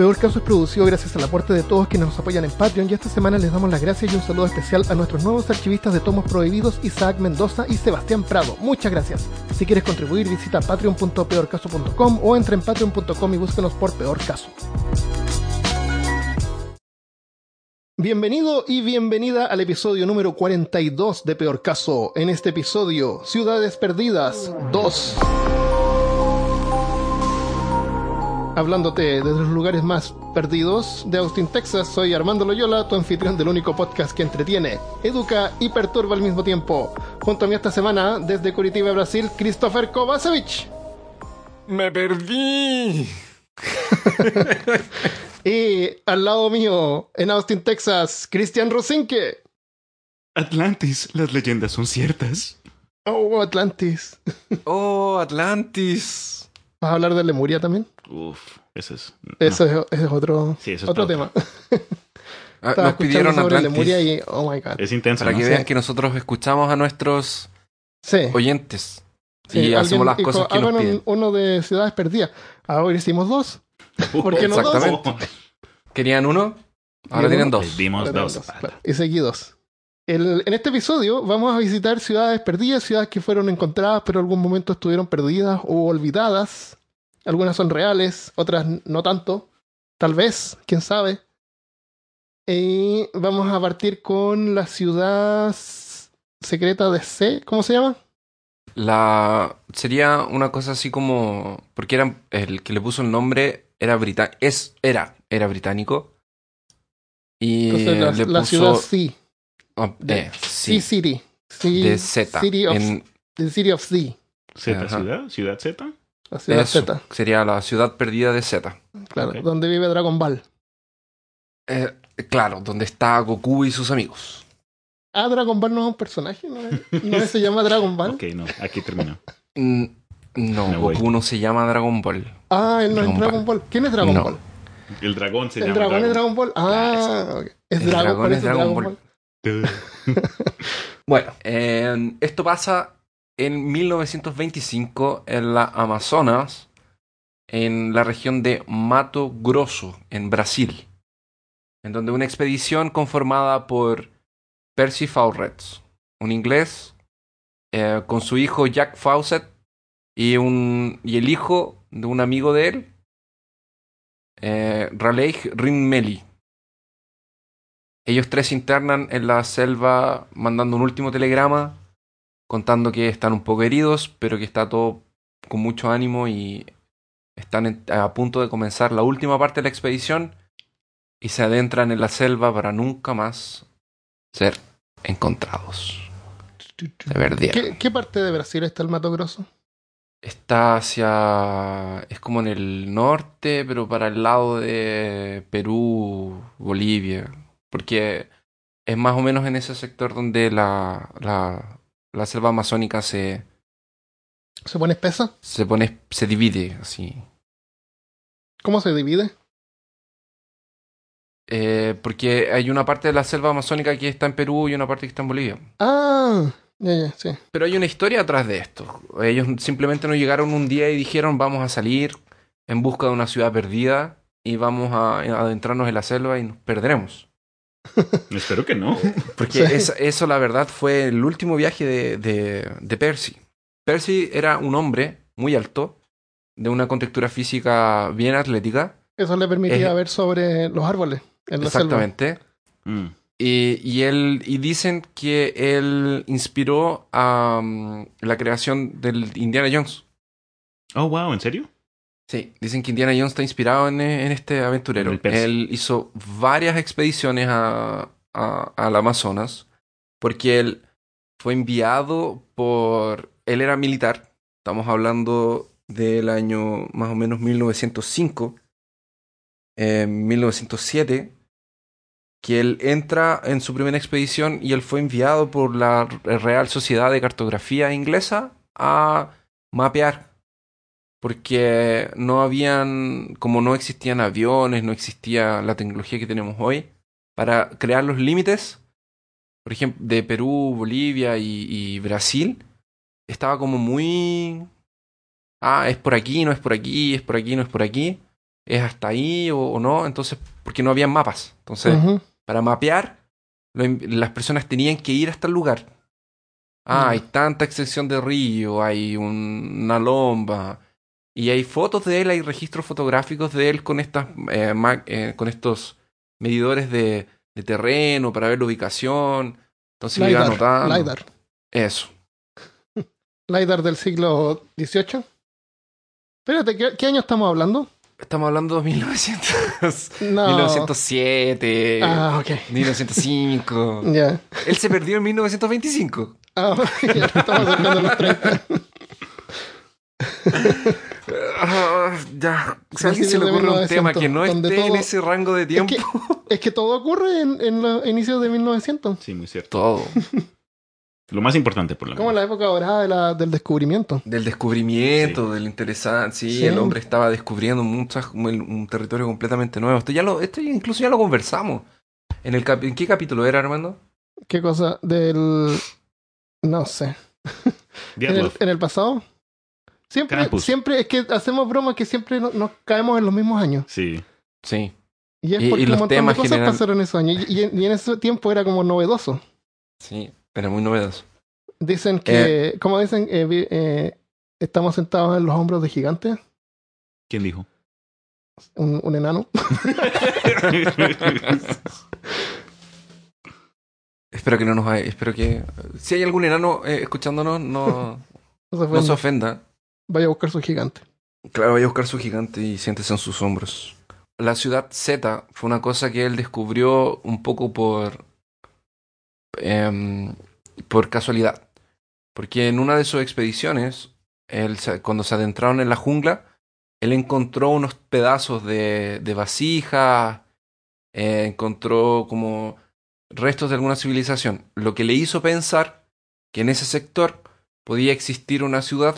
Peor Caso es producido gracias al aporte de todos quienes nos apoyan en Patreon y esta semana les damos las gracias y un saludo especial a nuestros nuevos archivistas de tomos prohibidos Isaac Mendoza y Sebastián Prado. Muchas gracias. Si quieres contribuir visita patreon.peorcaso.com o entra en patreon.com y búsquenos por Peor Caso. Bienvenido y bienvenida al episodio número 42 de Peor Caso. En este episodio, Ciudades Perdidas 2. Hablándote desde los lugares más perdidos de Austin, Texas, soy Armando Loyola, tu anfitrión del único podcast que entretiene, educa y perturba al mismo tiempo. Junto a mí esta semana, desde Curitiba, Brasil, Christopher Kovacevic. Me perdí. y al lado mío, en Austin, Texas, Cristian Rosinke. Atlantis, las leyendas son ciertas. Oh, Atlantis. oh, Atlantis. ¿Vas a hablar de Lemuria también? Uf, ese es. Eso es, ese es otro, Sí, eso es otro otro. tema. Ah, nos pidieron sobre Atlantis Lemuria y. Oh my god. Es intenso, para ¿no? que Sí. vean que nosotros escuchamos a nuestros Sí. oyentes sí, y hacemos las dijo, cosas que nos "Hagan un- piden. uno de Ciudades Perdidas. Ahora hicimos dos. ¿Por qué no dos? Exactamente. ¿Querían uno? Ahora ¿Querían tienen uno? dos. Dimos dos. tenemos dos, claro. Y seguidos. El- en este episodio vamos a visitar ciudades perdidas, ciudades que fueron encontradas, pero en algún momento estuvieron perdidas o olvidadas. Algunas son reales, otras no tanto. Tal vez, quién sabe. Y vamos a partir con la ciudad secreta de C. ¿Cómo se llama? La sería una cosa así como porque era el que le puso el nombre era británico, es era era británico y Entonces, la, le la puso ciudad C. de- eh, C sí, City. C, de Z City of, en the City of C. Z, Ajá. ciudad, ciudad Z. La ciudad eso, Z. sería la ciudad perdida de Z. Claro, Ok. donde vive Dragon Ball. Eh, claro, donde está Goku y sus amigos. Ah, Dragon Ball no es un personaje, ¿no, no se llama Dragon Ball? Ok, no, aquí terminó. Mm, No, Me voy. Goku no se llama Dragon Ball. Ah, él no Dragon es Dragon Ball. ¿Quién es Dragon No. Ball? El dragón se ¿El llama dragón es Dragon Ball? Ah, ok. es El Dragon, dragón es Dragon Ball. Bueno, eh, esto pasa en 1925 en la Amazonas, en la región de Mato Grosso, en Brasil, en donde una expedición conformada por Percy Fawcett, un inglés, eh, con su hijo Jack Fawcett y, un, y el hijo de un amigo de él, eh, Raleigh Rinmelli. Ellos tres internan en la selva mandando un último telegrama contando que están un poco heridos, pero que está todo con mucho ánimo y están a punto de comenzar la última parte de la expedición y se adentran en la selva para nunca más ser encontrados. Se. ¿Qué, qué parte de Brasil está el Mato Grosso? Está hacia... es como en el norte, pero para el lado de Perú, Bolivia. Porque es más o menos en ese sector donde la, la, la selva amazónica se, ¿Se pone espesa? se pone, se divide así. ¿Cómo se divide? Eh, porque hay una parte de la selva amazónica que está en Perú y una parte que está en Bolivia. Ah, ya, ya, sí. Pero hay una historia atrás de esto. Ellos simplemente no llegaron un día y dijeron vamos a salir en busca de una ciudad perdida y vamos a adentrarnos en la selva y nos perderemos. Espero que no. Porque Sí. eso la verdad fue el último viaje de, de, de Percy. Percy era un hombre muy alto, de una contextura física bien atlética. Eso le permitía Eh, ver sobre los árboles en la Exactamente. Mm. Y, y él y dicen que él inspiró a mm, la creación del Indiana Jones. Oh, wow, ¿en serio? Sí, dicen que Indiana Jones está inspirado en, en este aventurero. El. Él hizo varias expediciones a, a- al Amazonas porque él fue enviado por... Él era militar, estamos hablando del año más o menos 1905, eh, 1907, que él entra en su primera expedición y él fue enviado por la Real Sociedad de Cartografía Inglesa a mapear porque no habían, como no existían aviones, no existía la tecnología que tenemos hoy, para crear los límites, por ejemplo, de Perú, Bolivia y, y Brasil, estaba como muy... Ah, es por aquí, no es por aquí, es por aquí, no es por aquí. es hasta ahí o, o no, entonces, porque no había mapas. Entonces, para mapear, lo las personas tenían que ir hasta el lugar. Ah, Mm. hay tanta extensión de río, hay un- una lomba. Y hay fotos de él, hay registros fotográficos de él con estas eh, eh, con estos medidores de, de terreno para ver la ubicación. Entonces lo iba LiDAR, anotando. LiDAR. Eso. LiDAR del siglo XVIII. Espérate, ¿qué, qué año estamos hablando? Estamos hablando de 1900, No. 1907, Ah, ok. 1905. Ya. Él se perdió en 1925. Ah, ya estamos acercando a los 30. Ah, ya. Si a alguien se le de ocurre un 1900, tema que no esté en ese rango de tiempo. Es que, es que todo ocurre en, en los inicios de 1900. Sí, muy cierto. Todo. Lo más importante, por lo Como menos. la época dorada de la- del descubrimiento. Del descubrimiento, del interesante. Sí, Sí. el hombre estaba descubriendo muchas, un, un territorio completamente nuevo. Esto ya lo, esto incluso ya lo conversamos. ¿En, el cap- ¿En qué capítulo era, Armando? ¿Qué cosa? Del... No sé. En el, en el pasado. Siempre, Krampus. siempre es que hacemos bromas que siempre no- nos caemos en los mismos años. Sí. Sí. Y es Y- y porque los un montón de temas cosas general- pasaron en esos años. Y, y en, ese tiempo era como novedoso. Sí, era muy novedoso. Dicen que, como dicen, eh, vi- eh, estamos sentados en los hombros de gigantes. ¿Quién dijo? Un, un enano. Espero que no nos haya- espero que si hay algún enano eh, escuchándonos no, No se no ofenda. se ofenda. Vaya a buscar su gigante. Claro, vaya a buscar su gigante y siéntese en sus hombros. La ciudad Z fue una cosa que él descubrió un poco por. em, por casualidad. Porque en una de sus expediciones, él cuando se adentraron en la jungla, él encontró unos pedazos de, de vasija, eh, encontró como restos de alguna civilización, lo que le hizo pensar que en ese sector podía existir una ciudad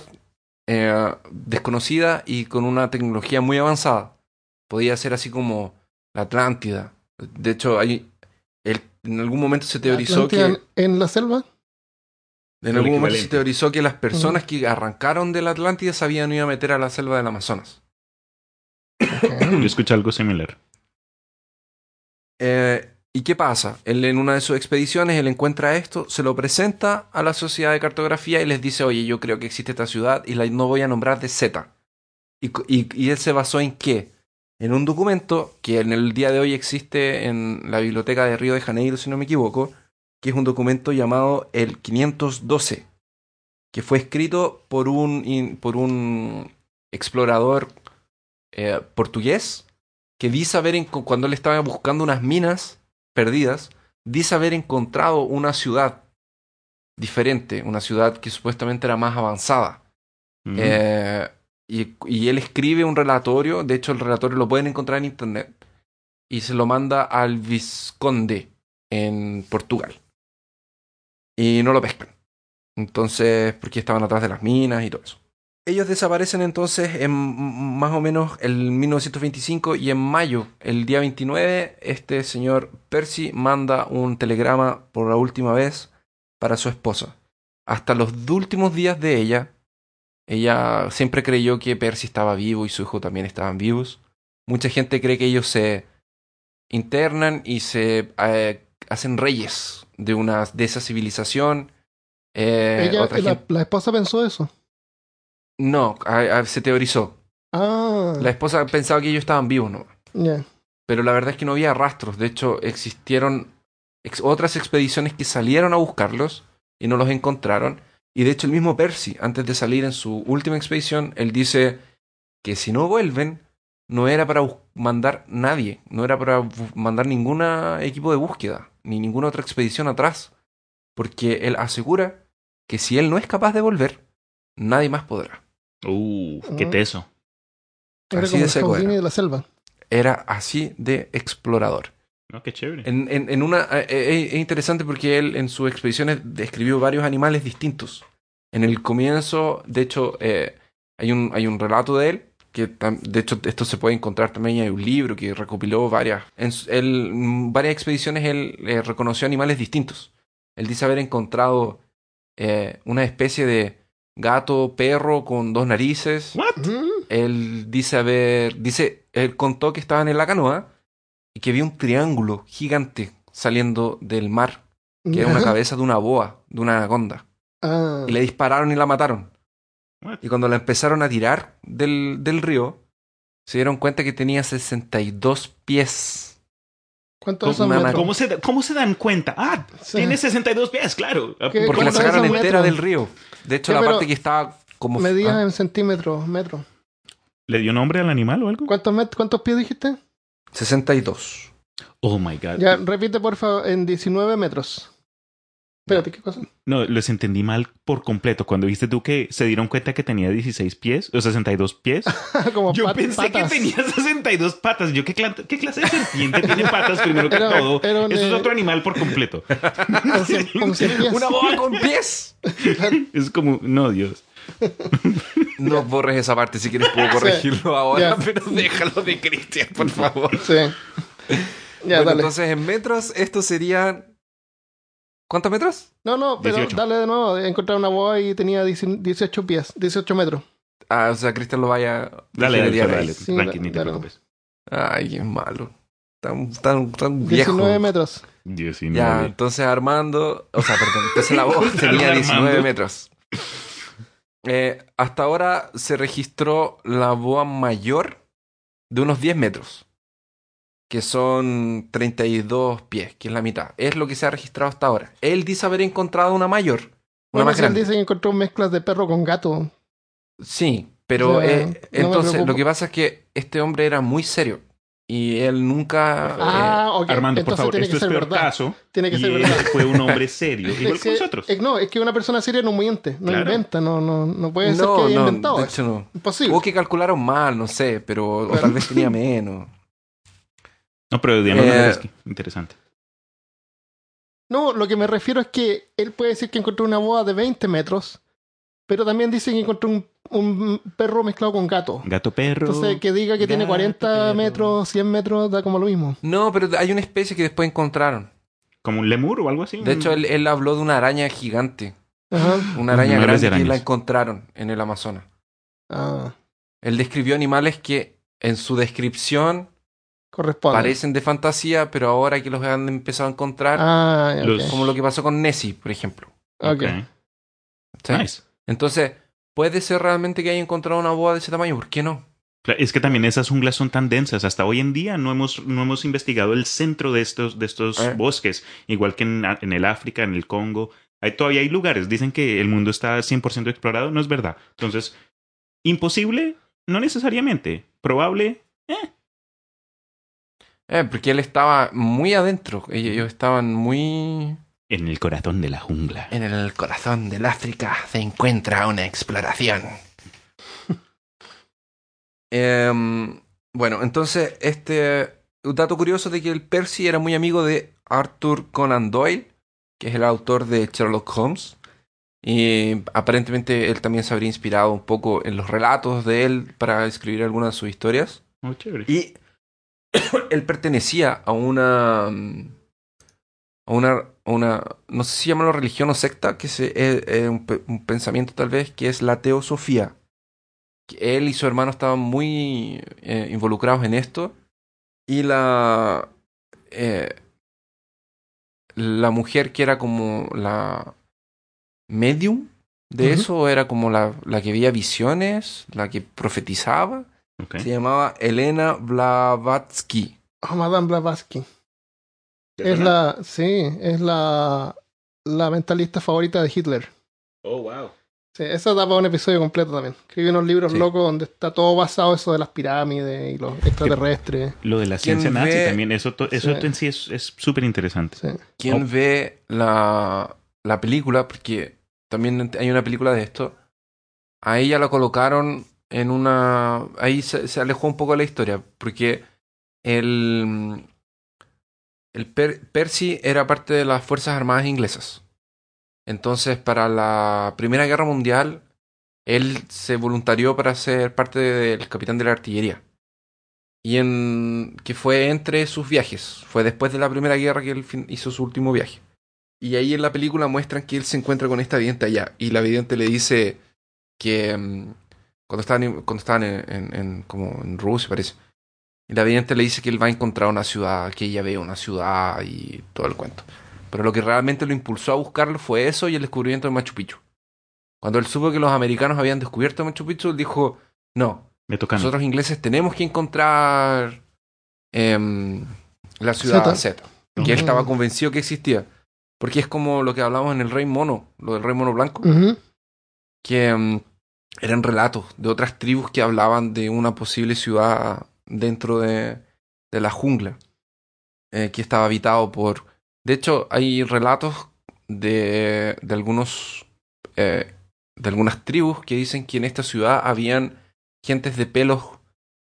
eh, desconocida y con una tecnología muy avanzada. Podía ser así como la Atlántida. De hecho, hay, él- en algún momento se teorizó que en, la selva. en El algún momento se teorizó que las personas que arrancaron de la Atlántida se habían ido a meter a la selva del Amazonas. Yo escuché algo similar. Eh, ¿Y qué pasa? Él en una de sus expediciones, él encuentra esto, se lo presenta a la sociedad de cartografía y les dice, oye, yo creo que existe esta ciudad y la no voy a nombrar de Z. ¿Y, él se basó en qué? En un documento que en el día de hoy existe en la biblioteca de Río de Janeiro, si no me equivoco, que es un documento llamado el 512, que fue escrito por un, por un explorador eh, portugués que dice haber, cuando él estaba buscando unas minas perdidas, dice haber encontrado una ciudad diferente, una ciudad que supuestamente era más avanzada. Eh, y, y él escribe un relatorio, de hecho el relatorio lo pueden encontrar en internet, y se lo manda al Visconde en Portugal. Y no lo pescan. Entonces, porque estaban atrás de las minas y todo eso. Ellos desaparecen entonces en más o menos el 1925 y en mayo, el día 29, este señor Percy manda un telegrama por la última vez para su esposa. Hasta los últimos días de ella, ella siempre creyó que Percy estaba vivo y su hijo también estaban vivos. Mucha gente cree que ellos se internan y se eh, hacen reyes de una de esa civilización. Eh, Ella, otra la, gente- la esposa pensó eso. No, a- a- se teorizó. Ah, La esposa pensaba que ellos estaban vivos, ¿no? ya. Pero la verdad es que no había rastros. De hecho, existieron ex- otras expediciones que salieron a buscarlos y no los encontraron. Y de hecho, el mismo Percy, antes de salir en su última expedición, él dice que si no vuelven, no era para mandar nadie, no era para mandar ningún equipo de búsqueda, ni ninguna otra expedición atrás. Porque él asegura que si él no es capaz de volver, nadie más podrá. Uh, qué Ah. teso. Era Así como de seco era. de la selva. Era así de explorador. No, qué chévere. En, en, en una eh, eh, es interesante porque él en sus expediciones describió varios animales distintos. En el comienzo, de hecho, eh, hay un hay un relato de él que tam- de hecho esto se puede encontrar también hay un libro que recopiló varias en él, varias expediciones él eh, reconoció animales distintos. Él dice haber encontrado eh, una especie de gato perro con dos narices. What? Él dice haber, dice, él contó que estaban en la canoa y que vio un triángulo gigante saliendo del mar, que era una cabeza de una boa, de una anaconda. Ah, Y le dispararon y la mataron. What? Y cuando la empezaron a tirar del, del río, se dieron cuenta que tenía 62 pies. ¿Cuántos son metros? ¿Cómo se, ¿Cómo se dan cuenta? Ah, Sí. tiene 62 pies, claro. Ah, ¿Qué- Porque ¿Cómo la sacaron entera del río. De hecho, Sí, la parte que estaba como... Medías ah, en centímetros, metros. ¿Le dio nombre al animal o algo? ¿Cuántos, met- ¿Cuántos pies dijiste? 62. Oh my god. Ya, repite por favor, en 19 metros. Espérate, ¿qué cosa? No, les entendí mal por completo. Cuando viste tú que se dieron cuenta que tenía 16 pies o 62 pies. Como Yo pat- pensé patas. que tenía 62 patas. Yo, ¿qué, cla- qué clase de serpiente tiene patas primero que Era- todo? era un, Eso es otro animal por completo. Pies. ¡Una boa con pies! Es como, no, Dios. No borres esa parte, si quieres puedo corregirlo ahora, pero déjalo de Cristian, por favor. Sí. Ya, bueno, dale. entonces en metros, esto serían... ¿Cuántos metros? No, no, pero 18. dale de nuevo. Encontrar una boa y tenía 18 pies, 18 metros. Ah, o sea, Cristian lo vaya... Dale, dale, dale. Sí, Tranqui, ni te dale. preocupes. Ay, qué malo. Tan, tan, tan viejo. 19 metros. 19. Ya, entonces Armando, o sea, perdón, entonces la voz tenía Armando. 19 metros. Eh, hasta ahora se registró la boa mayor de unos 10 metros, que son 32 pies, que es la mitad. Es lo que se ha registrado hasta ahora. Él dice haber encontrado una mayor, una Bueno, más si él grande. dice que encontró mezclas de perro con gato. Sí, pero O sea, eh, no entonces lo que pasa es que este hombre era muy serio y él nunca... eh, Ah, ok. Armando, por Entonces favor, tiene esto que es ser peor verdad. caso. Tiene que y ser él verdad. fue un hombre serio, igual Es que que, nosotros. es- no, es que una persona seria no miente, no Claro. inventa, no, no, no puede ser no, que haya no, inventado. de hecho no. Imposible. O que calcularon mal, no sé, pero o tal vez tenía menos. No, pero Diana Eh, interesante. No, lo que me refiero es que él puede decir que encontró una boa de 20 metros, pero también dice que encontró un, un perro mezclado con gato. Gato perro. Entonces, que diga que tiene gato, 40 perro. metros, 100 metros, da como lo mismo. No, pero hay una especie que después encontraron. Como un lemur o algo así. De hecho, él, él habló de una araña gigante. Ajá. Una araña No grande que la encontraron en el Amazonas. Ah, Él describió animales que en su descripción corresponde. parecen de fantasía, pero ahora que los han empezado a encontrar, Ah, ya, Los- ok. como lo que pasó con Nessie, por ejemplo. Ok. Ok. ¿Sí? Nice. Entonces, puede ser realmente que haya encontrado una boa de ese tamaño, ¿por qué no? Es que también esas junglas son tan densas. Hasta hoy en día no hemos, no hemos investigado el centro de estos, de estos Eh. bosques. Igual que en, en el África, en el Congo. Hay, todavía hay lugares. Dicen que el mundo está 100% explorado. No es verdad. Entonces, imposible, no necesariamente. Probable, Eh, porque él estaba muy adentro. Ellos ellos estaban muy... en el corazón de la jungla. En el corazón del África se encuentra una exploración. Em, bueno, entonces, este un dato curioso de que el Percy era muy amigo de Arthur Conan Doyle, que es el autor de Sherlock Holmes. Y aparentemente él también se habría inspirado un poco en los relatos de él para escribir algunas de sus historias. Oh, chévere. Y él pertenecía a una. mm, a una. a una no sé si llamarlo religión o secta, que es, es- es un, pe- un pensamiento tal vez, que es la teosofía. Él y su hermano estaban muy eh, involucrados en esto. Y la. eh, la mujer que era como la medium de eso, era como la, la que veía visiones, la que profetizaba. Se llamaba Elena Blavatsky. Oh, Madame Blavatsky. ¿Te Es la, sí, es la, la mentalista favorita de Hitler. Oh, wow. Sí, eso da para un episodio completo también. Escribí unos libros Sí. locos donde está todo basado eso de las pirámides y los extraterrestres. Lo de la ¿Quién ciencia nazi ve- también, eso, to- eso Sí. en sí es es súper interesante. Sí. ¿Quién Oh. ve la, la película? Porque también hay una película de esto. A ella la colocaron en una... Ahí se, alejó un poco la historia. Porque el... El Per- Percy era parte de las Fuerzas Armadas inglesas. Entonces, para la Primera Guerra Mundial, él se voluntarió para ser parte del capitán de la artillería. Y en que fue entre sus viajes. Fue después de la Primera Guerra que él hizo su último viaje. Y ahí en la película muestran que él se encuentra con esta vidente allá. Y la vidente le dice que mm, cuando estaban, en- cuando estaban en, en- en- como en Rusia, parece. Y la vidente le dice que él va a encontrar una ciudad, que ella ve una ciudad y todo el cuento. Pero lo que realmente lo impulsó a buscarlo fue eso y el descubrimiento de Machu Picchu. Cuando él supo que los americanos habían descubierto Machu Picchu, él dijo, no, Me tocan. nosotros ingleses tenemos que encontrar em, la ciudad Zeta. Z. Que él estaba convencido que existía. Porque es como lo que hablamos en el Rey Mono, lo del Rey Mono Blanco, que em, eran relatos de otras tribus que hablaban de una posible ciudad dentro de, de la jungla, eh, que estaba habitado por... De hecho, hay relatos de, de algunos... eh, de algunas tribus que dicen que en esta ciudad habían gentes de pelos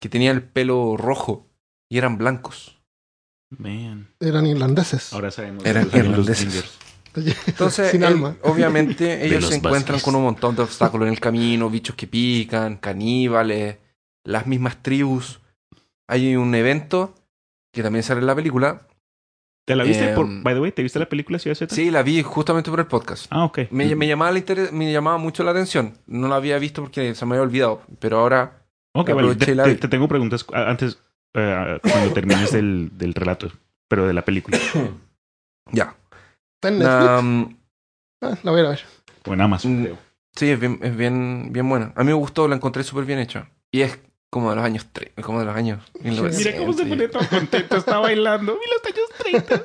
que tenían el pelo rojo y eran blancos. Man. Eran irlandeses. Ahora sabemos. Eran irlandeses. Entonces, Sin él- alma. obviamente, ellos los se encuentran con un montón de obstáculos en el camino, bichos que pican, caníbales, las mismas tribus. Hay un evento que también sale en la película. ¿Te la viste? por, Em, by the way, ¿te viste la película Ciudad Z? Sí, la vi justamente por el podcast. Ah, ok. Me, me llamaba la inter- me llamaba mucho la atención. No la había visto porque se me había olvidado. Pero ahora, Ok, la vale. aproveché Te, y la te- te tengo preguntas antes, eh, cuando termines del, del relato, pero de la película. ya. Está en Netflix. Um, Ah, la voy a ver. O en Amazon. Mm, creo. sí, es bien, es bien, bien buena. A mí me gustó, la encontré súper bien hecha. Y es como de los años tre- como de los años 1900. Mira cómo se pone todo contento, está bailando. Mira los años 30.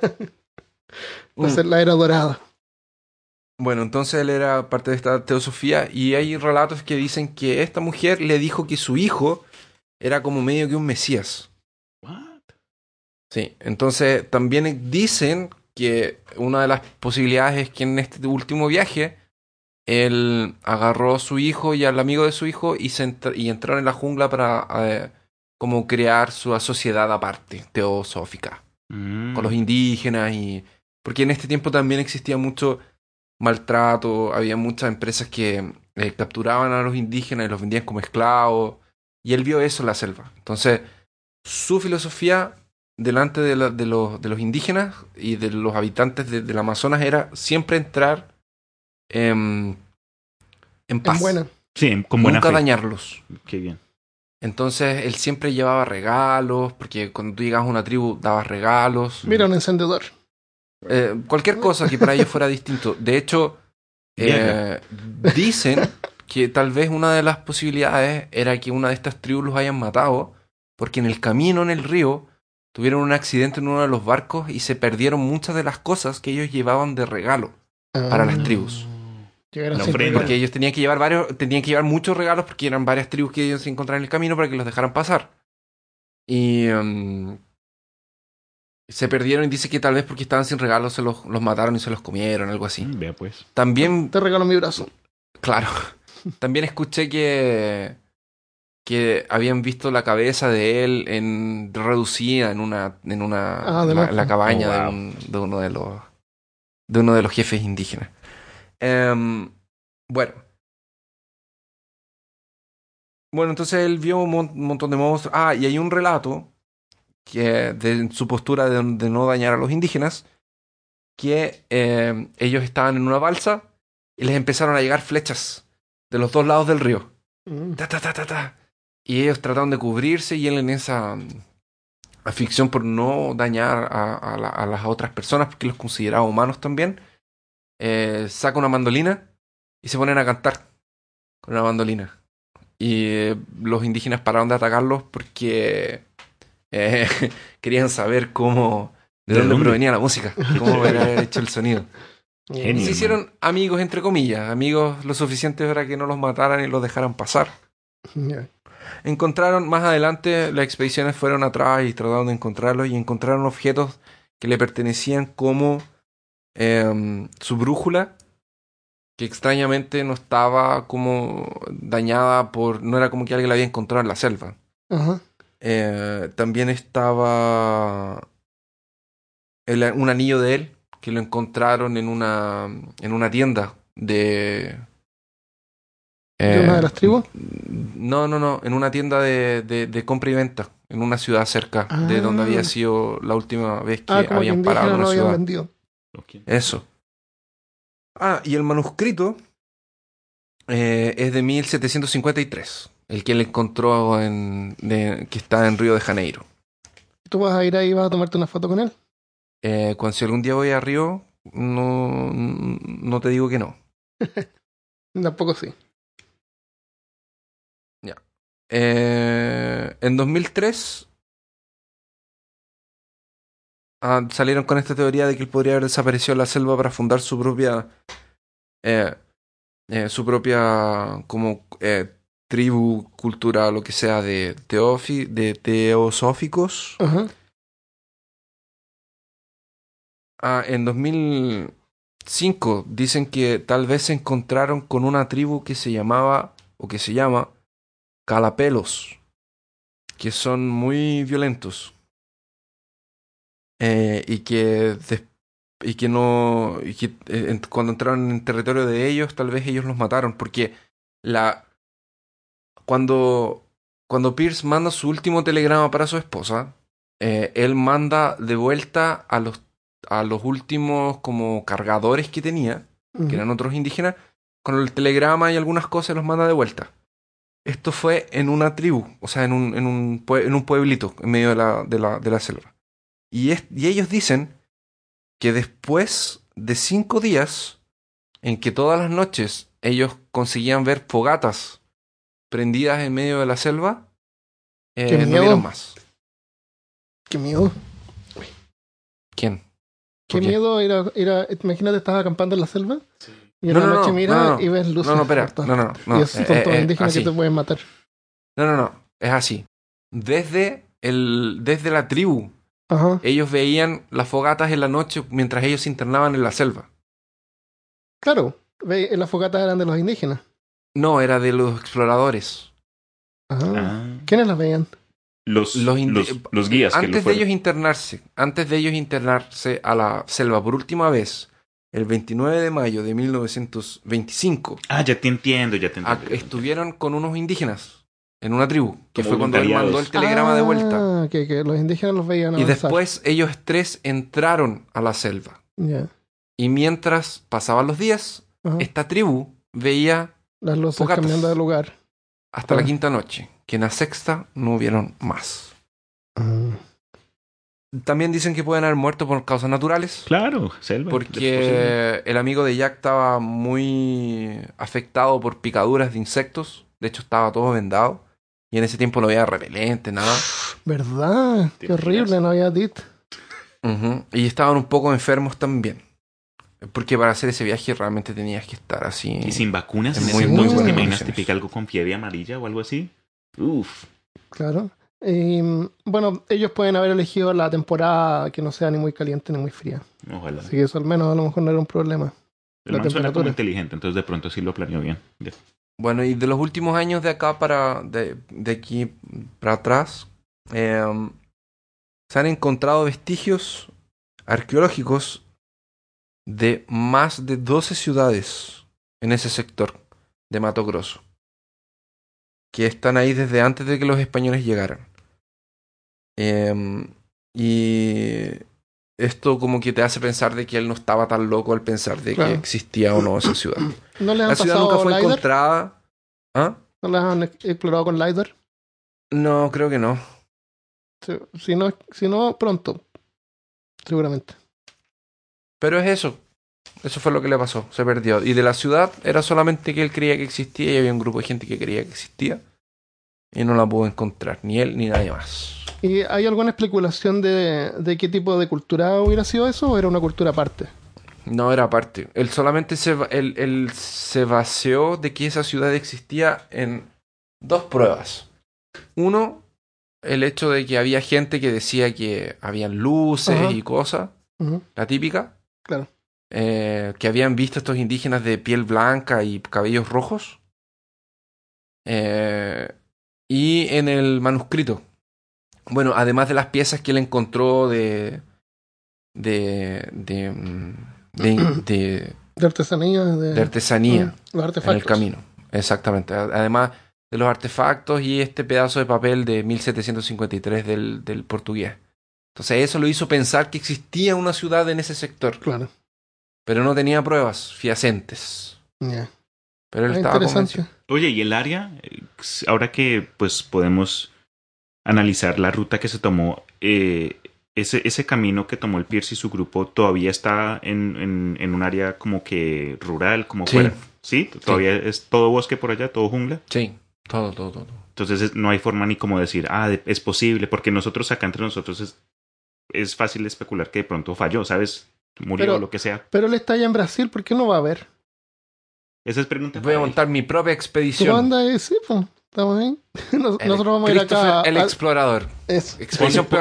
Va a Mm. ser la era dorada. Bueno, entonces él era parte de esta teosofía y hay relatos que dicen que esta mujer le dijo que su hijo era como medio que un mesías. What? Sí, entonces también dicen que una de las posibilidades es que en este último viaje él agarró a su hijo y al amigo de su hijo y, se y entraron en la jungla para eh, como crear su sociedad aparte, teosófica. Mm. con los indígenas y porque en este tiempo también existía mucho maltrato, había muchas empresas que eh, capturaban a los indígenas y los vendían como esclavos y él vio eso en la selva. Entonces, su filosofía delante de, la- de los, de los indígenas y de los habitantes de- del Amazonas era siempre entrar em, en paz, En buena. Sí, con buena nunca fe. dañarlos. Qué bien. Entonces él siempre llevaba regalos, porque cuando tú llegabas a una tribu dabas regalos. Mira, un encendedor. Eh, cualquier cosa que para ellos fuera distinto. De hecho, eh, dicen que tal vez una de las posibilidades era que una de estas tribus los hayan matado, porque en el camino en el río tuvieron un accidente en uno de los barcos y se perdieron muchas de las cosas que ellos llevaban de regalo para las Ah, tribus. llegaron. Porque ellos tenían que llevar varios, tenían que llevar muchos regalos porque eran varias tribus que ellos se encontraban en el camino para que los dejaran pasar. Y em, se perdieron y dice que tal vez porque estaban sin regalos se los, los mataron y se los comieron, algo así. Mm, Vea pues. También, Te regalo mi brazo. claro, también escuché que que habían visto la cabeza de él en reducida en una en una Ah, la, cabaña Oh, de, un- de uno de los de uno de los jefes indígenas. Em, bueno. Bueno, entonces él vio un mon- montón de monstruos. Ah, y hay un relato que de su postura de, de no dañar a los indígenas, que em, ellos estaban en una balsa y les empezaron a llegar flechas de los dos lados del río. Mm. Ta, ta, ta, ta, ta. Y ellos trataron de cubrirse y él en esa mm, afición por no dañar a, a la- a las otras personas, porque los consideraba humanos también, eh, saca una mandolina y se ponen a cantar con una mandolina. Y eh, los indígenas pararon de atacarlos porque eh, querían saber cómo, de ¿De dónde dónde? provenía la música, cómo era hecho el sonido. Y Genio. se hicieron amigos, entre comillas, amigos lo suficiente para que no los mataran y los dejaran pasar. Encontraron más adelante, las expediciones fueron atrás y trataron de encontrarlos y encontraron objetos que le pertenecían como em, su brújula, que extrañamente no estaba como dañada por, no era como que alguien la había encontrado en la selva. Ajá. Eh, también estaba el- un anillo de él que lo encontraron en una en una tienda de ¿De una de eh, las tribus? no, no, no, en una tienda de, de, de compra y venta, en una ciudad cerca de Ah. donde había sido la última vez que Ah, habían parado en una ciudad. vendido. Eso. Ah, y el manuscrito eh, es de 1753. el que él encontró en, de- que está en Río de Janeiro. ¿Tú vas a ir ahí y vas a tomarte una foto con él? Eh, cuando si algún día voy a Río, no, no te digo que no. Tampoco sí. Eh, en 2003 ah, salieron con esta teoría de que él podría haber desaparecido en la selva para fundar su propia eh, eh, su propia como tribu, cultura, lo que sea de, teofi, de teosóficos. Ah, en 2005 dicen que tal vez se encontraron con una tribu que se llamaba o que se llama calapelos, que son muy violentos Eh, y que y que no y que eh, cuando entraron en territorio de ellos tal vez ellos los mataron porque la cuando cuando Pierce manda su último telegrama para su esposa eh, él manda de vuelta a los a los últimos como cargadores que tenía que eran otros indígenas, con el telegrama y algunas cosas los manda de vuelta. Esto fue en una tribu, o sea, en un, en un, pue- en un pueblito en medio de la, de la, de la selva. Y, es- y ellos dicen que después de cinco días en que todas las noches ellos conseguían ver fogatas prendidas en medio de la selva, eh, ¡Qué no miedo! vieron más. Qué miedo. ¿Quién? Qué miedo ir a, ir a- Imagínate, estás acampando en la selva y en No, la no, noche no, miras no, no. y ves luces. No, no, espera. No, no, no. y esos eh, son eh, todos eh, indígenas así. que te pueden matar. No, no, no. Es así. Desde, el, desde la tribu Ajá. ellos veían las fogatas en la noche mientras ellos se internaban en la selva. Claro. Ve, las fogatas eran de los indígenas. No, era de los exploradores. Ajá. Ah. ¿Quiénes las veían? Los, Los los, indi- los guías que lo Antes de fueron. ellos internarse, antes de ellos internarse a la selva por última vez, el 29 de mayo de 1925, Ah, ya te entiendo, ya te a- entiendo. estuvieron con unos indígenas en una tribu, que Como fue cuando él mandó el telegrama de vuelta. Ah, que, que los indígenas los veían Y avanzar. después ellos tres entraron a la selva. Ya. Y mientras pasaban los días, Ajá. esta tribu veía Las luces fogatas. cambiando de lugar. hasta la Ah. quinta noche, que en la sexta no hubieron más. Ah. También dicen que pueden haber muerto por causas naturales, Claro, selva. porque el amigo de Jack estaba muy afectado por picaduras de insectos, de hecho estaba todo vendado, y en ese tiempo no había repelente, nada. ¿Verdad? ¿Te Qué horrible, no había DIT. Y estaban un poco enfermos también, porque para hacer ese viaje realmente tenías que estar así. Y sin vacunas En muy ese buenas entonces, ¿te imaginas típica algo con fiebre amarilla o algo así? Uf. Claro. Y, mm, bueno, ellos pueden haber elegido la temporada que no sea ni muy caliente ni muy fría. Ojalá. Así que eso al menos a lo mejor no era un problema. El la man suena como temperatura. inteligente, entonces de pronto sí lo planeó bien. Bueno, y de los últimos años de acá para. de, de aquí para atrás. em, se han encontrado vestigios arqueológicos de más de 12 ciudades en ese sector de Mato Grosso. Que están ahí desde antes de que los españoles llegaran. Em, y esto como que te hace pensar de que él no estaba tan loco al pensar de Claro. que existía o no esa ciudad. ¿No les han La ciudad pasado nunca fue LiDAR? encontrada. ¿Ah? ¿No las han ex- explorado con LiDAR? No, creo que no. Si, si no, si no, pronto. Seguramente. Pero es eso. Eso fue lo que le pasó. Se perdió. Y de la ciudad era solamente que él creía que existía y había un grupo de gente que creía que existía. Y no la pudo encontrar. Ni él ni nadie más. ¿Y hay alguna especulación de, de qué tipo de cultura hubiera sido eso o era una cultura aparte? No era aparte. Él solamente se, él, él se baseó de que esa ciudad existía en dos pruebas. Uno, el hecho de que había gente que decía que habían luces y cosas. La típica. Claro. Eh, que habían visto estos indígenas de piel blanca y cabellos rojos. Eh, y en el manuscrito. Bueno, además de las piezas que él encontró de. de. de. mm, de, de- De artesanía, de, de artesanía Mm, los en artefactos. el camino. Exactamente. Además de los artefactos y este pedazo de papel de 1753 del, del portugués. Entonces eso lo hizo pensar que existía una ciudad en ese sector, Claro. pero no tenía pruebas fiacentes. Ya. Pero él Ah, estaba interesante. convencido. Oye, y el área, Eh, ahora que pues podemos analizar la ruta que se tomó, eh, ese, ese camino que tomó el Pierce y su grupo todavía está en, en, en un área como que rural, como Sí. fuera. ¿Sí? Todavía es todo bosque por allá, todo jungla. Sí, todo, todo, todo. Entonces es- no hay forma ni como decir, ah, de- es posible, porque nosotros acá entre nosotros es, es fácil especular que de pronto falló, ¿sabes? Murió Pero- o lo que sea. Pero él está allá en Brasil, ¿por qué no va a ver? Esa es pregunta. Voy a montar mi propia ¿Tú expedición. pues. Estamos bien. Nos- El Nosotros vamos a ir acá. El a- explorador. eso.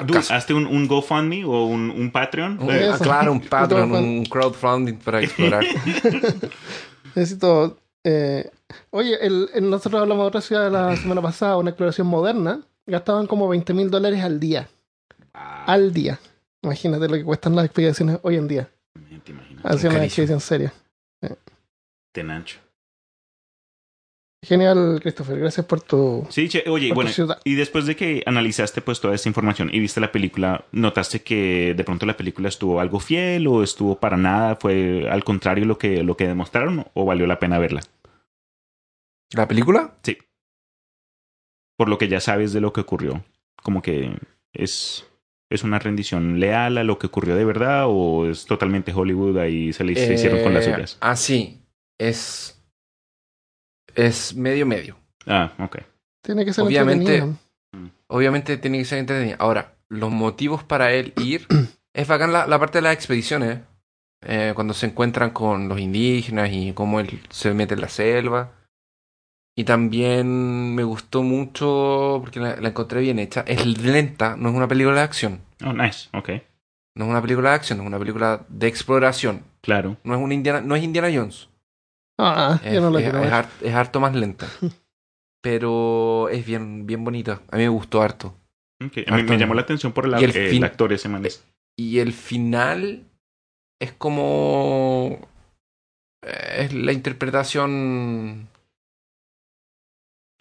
Dude, caso. hazte un, un GoFundMe o un, un Patreon. Un- Eh, ah, claro, un Patreon, un crowdfunding para explorar. Necesito. eh, oye, el, el- nosotros hablamos de otra ciudad la semana pasada, una exploración moderna. Gastaban como 20 mil dólares al día. Al día. Imagínate lo que cuestan las expediciones hoy en día. te imaginas. Hacer una expedición seria. Tenancho. Genial, Christopher. Gracias por tu. Sí, che, oye, bueno, ciudad. y después de que analizaste pues toda esta información y viste la película, ¿notaste que de pronto la película estuvo algo fiel o estuvo para nada? ¿Fue al contrario lo que, lo que demostraron o valió la pena verla? ¿La película? Sí. Por lo que ya sabes de lo que ocurrió. Como que es, es una rendición leal a lo que ocurrió de verdad o es totalmente Hollywood ahí se le hicieron con las Eh, suyas. Ah, sí. Es. Es medio medio. Ah, ok. Tiene que ser Obviamente- entretenido. Obviamente tiene que ser entretenido. Ahora, los motivos para él ir. es bacán la, la parte de las expediciones. eh, cuando se encuentran con los indígenas y cómo él se mete en la selva. Y también me gustó mucho porque la, la encontré bien hecha. Es lenta, no es una película de acción. Oh, nice. Ok. No es una película de acción, es una película de exploración. Claro. No es, una Indiana, no es Indiana Jones. Ah, Es, yo no lo es- quiero es ver. har- es harto más lenta. Pero es bien, bien bonita. A mí me gustó harto. A mí me llamó la atención por la- el el, fin- actor ese man. es- Y el final es como. eh, Es la interpretación.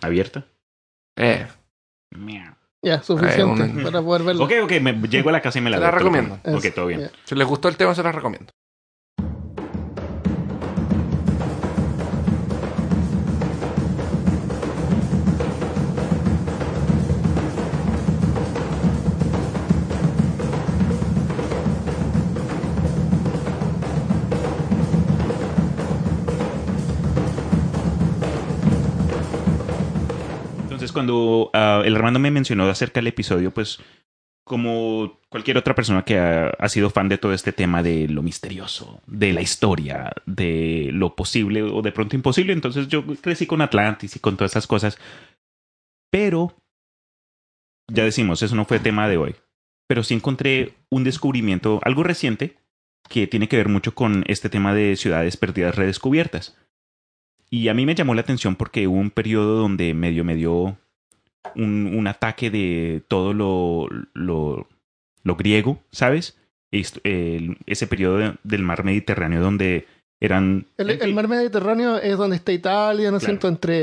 ¿Abierta? Eh, Miau. Ya, suficiente Eh, un- para poder verlo. Ok, ok, me, llego a la casa y me la Se la recomiendo. Ok, todo bien. si les gustó el tema, se los recomiendo. Cuando ah, el hermano me mencionó acerca del episodio, pues, como cualquier otra persona que ha, ha sido fan de todo este tema de lo misterioso, de la historia, de lo posible o de pronto imposible, entonces yo crecí con Atlantis y con todas esas cosas. Pero, ya decimos, eso no fue tema de hoy. Pero sí encontré un descubrimiento, algo reciente, que tiene que ver mucho con este tema de ciudades perdidas redescubiertas. Y a mí me llamó la atención porque hubo un periodo donde medio me dio un, un ataque de todo lo, lo, lo griego, ¿sabes? Esto- el- ese periodo de- del mar Mediterráneo donde eran... El, mar Mediterráneo es donde está Italia, ¿no es Claro. cierto? Entre,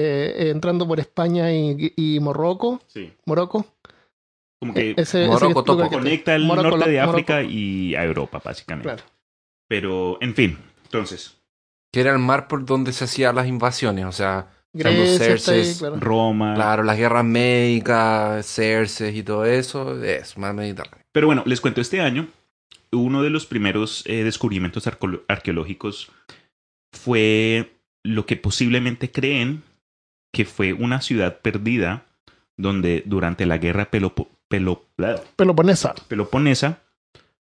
eh, entrando por España y, y Morroco. sí, Morocco. como que Eh, ese, Morocco, ese lugar Topo. que- conecta el Morocco, norte de Morocco. África y a Europa, básicamente. Claro. Pero, en fin, entonces, Que era el mar por donde se hacían las invasiones. O sea, Grecia está ahí, Xerxes, claro. Roma... claro, las guerras médicas, Cerces y todo eso. Es mar Mediterráneo. Pero bueno, les cuento, este año uno de los primeros eh, descubrimientos arqueológicos fue lo que posiblemente creen que fue una ciudad perdida donde durante la guerra Pelopo- Pelo- bla- Peloponesa. peloponesa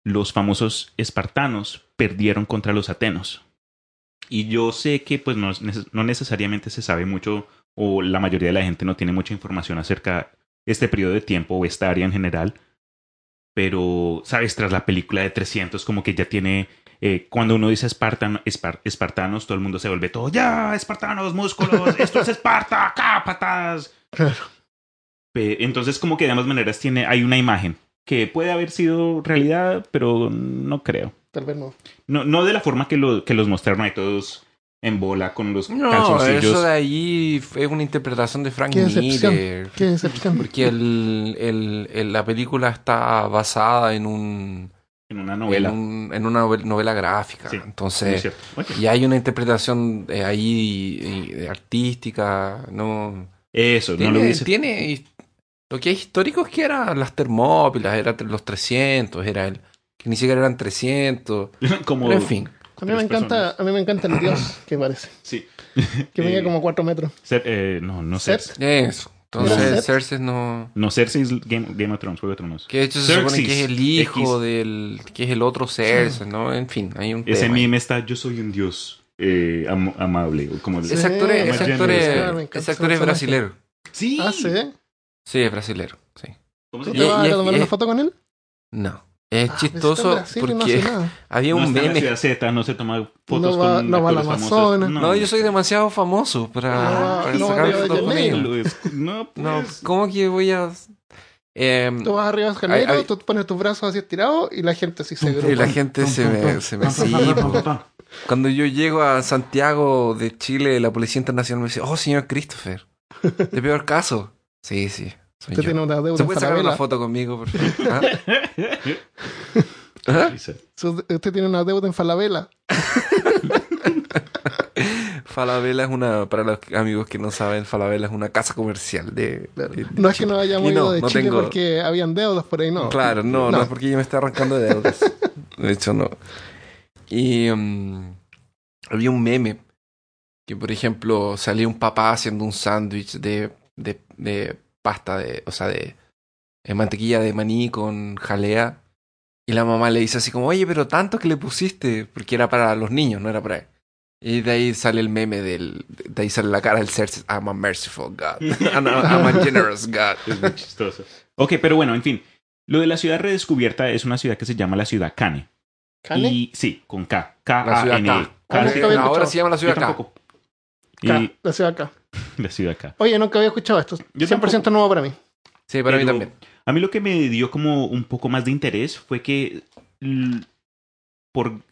los famosos espartanos perdieron contra los atenos. Y yo sé que pues no, no necesariamente se sabe mucho o la mayoría de la gente no tiene mucha información acerca de este periodo de tiempo o esta área en general. Pero, ¿sabes? Tras la película de 300 como que ya tiene... eh, cuando uno dice espartan, espar- espartanos, todo el mundo se vuelve todo, ya, espartanos, músculos, esto es Esparta, acá, patas. Claro. Entonces, como que de ambas maneras tiene, hay una imagen que puede haber sido realidad, pero no creo. Tal vez no. No, no de la forma que, lo, que los mostraron ahí todos en bola con los No, calzoncillos. eso de ahí es una interpretación de Frank Qué decepción. Miller. Qué decepción. Porque el, el- el- la película está basada en un En una novela. En, un- en una novel- novela gráfica. Sí, Entonces, cierto. Ok. y hay una interpretación eh, ahí artística, ¿no? Eso, no Tiene, lo hubiese... tiene lo que hay histórico es que eran las termópilas, eran los 300, era el que ni siquiera eran 300. como... Pero en fin, A mí me encanta, personas. a mí me encanta el dios que parece. Sí. Que mide Eh, como 4 metros. Cer- eh, no, no. Cersei. eso. ¿Era Entonces, Set? Cersei no. No, Cersei es Game, Game of Thrones, Juego de Tronos. Que de hecho se supone que es el hijo X. del. que es el otro Cersei, ¿no? En fin, hay un Ese tema meme está, yo soy un dios eh, am- amable. Como Sí. Ese actor es, Más ese actor es- claro, ese actor es brasilero. Sí. Ah, sí. Sí, es brasilero. Sí. ¿Cómo ¿Tú se te llama? vas y- a tomar una foto con él? No. Es Ah, chistoso Brasil y no porque nada. había No un en la meme. Z, no se toma fotos No va- con no va actores Amazonas. No, yo soy demasiado famoso para, Ah, para no, sacar fotos conmigo. No, No, pues. ¿cómo que voy a...? Em, Tú vas arriba de Janeiro, Ay, ay. tú pones tus brazos así estirados y la gente así se y agrupa. la gente se me... Se me sí. Cuando yo llego a Santiago de Chile, la Policía Internacional me dice, oh, señor Christopher, de peor caso. Sí, sí, soy Usted yo. tiene una deuda ¿Se en puede sacar una Falabella. foto conmigo, por favor? ¿Ah? ¿Ah? Usted tiene una deuda en Falabella. Falabella es una, para los amigos que no saben, Falabella es una casa comercial de... de- No es que nos hayamos no, ido de no Chile tengo- porque habían deudas por ahí, no. Claro, no, no, No. es porque yo me estoy arrancando de deudas. De hecho, no. Y mm, había un meme que, por ejemplo, salía un papá haciendo un sándwich de, de, de pasta, de, o sea, de, de mantequilla de maní con jalea. Y la mamá le dice así como, oye, pero tanto que le pusiste, porque era para los niños, no era para él. Y de ahí sale el meme del, de ahí sale la cara del Cersei, I'm a merciful God, I'm a, I'm a generous God. Es muy chistoso. Ok, pero bueno, en fin. Lo de la ciudad redescubierta es una ciudad que se llama la ciudad Cane. ¿Cane? Y sí, con K. La ciudad K-A-N-E. K. Ah, había Ahora se llama la ciudad K. la ciudad acá. la ciudad K. Oye, nunca había escuchado esto. Yo 100% nuevo para mí. Sí, para mí también. A mí lo que me dio como un poco más de interés fue que por,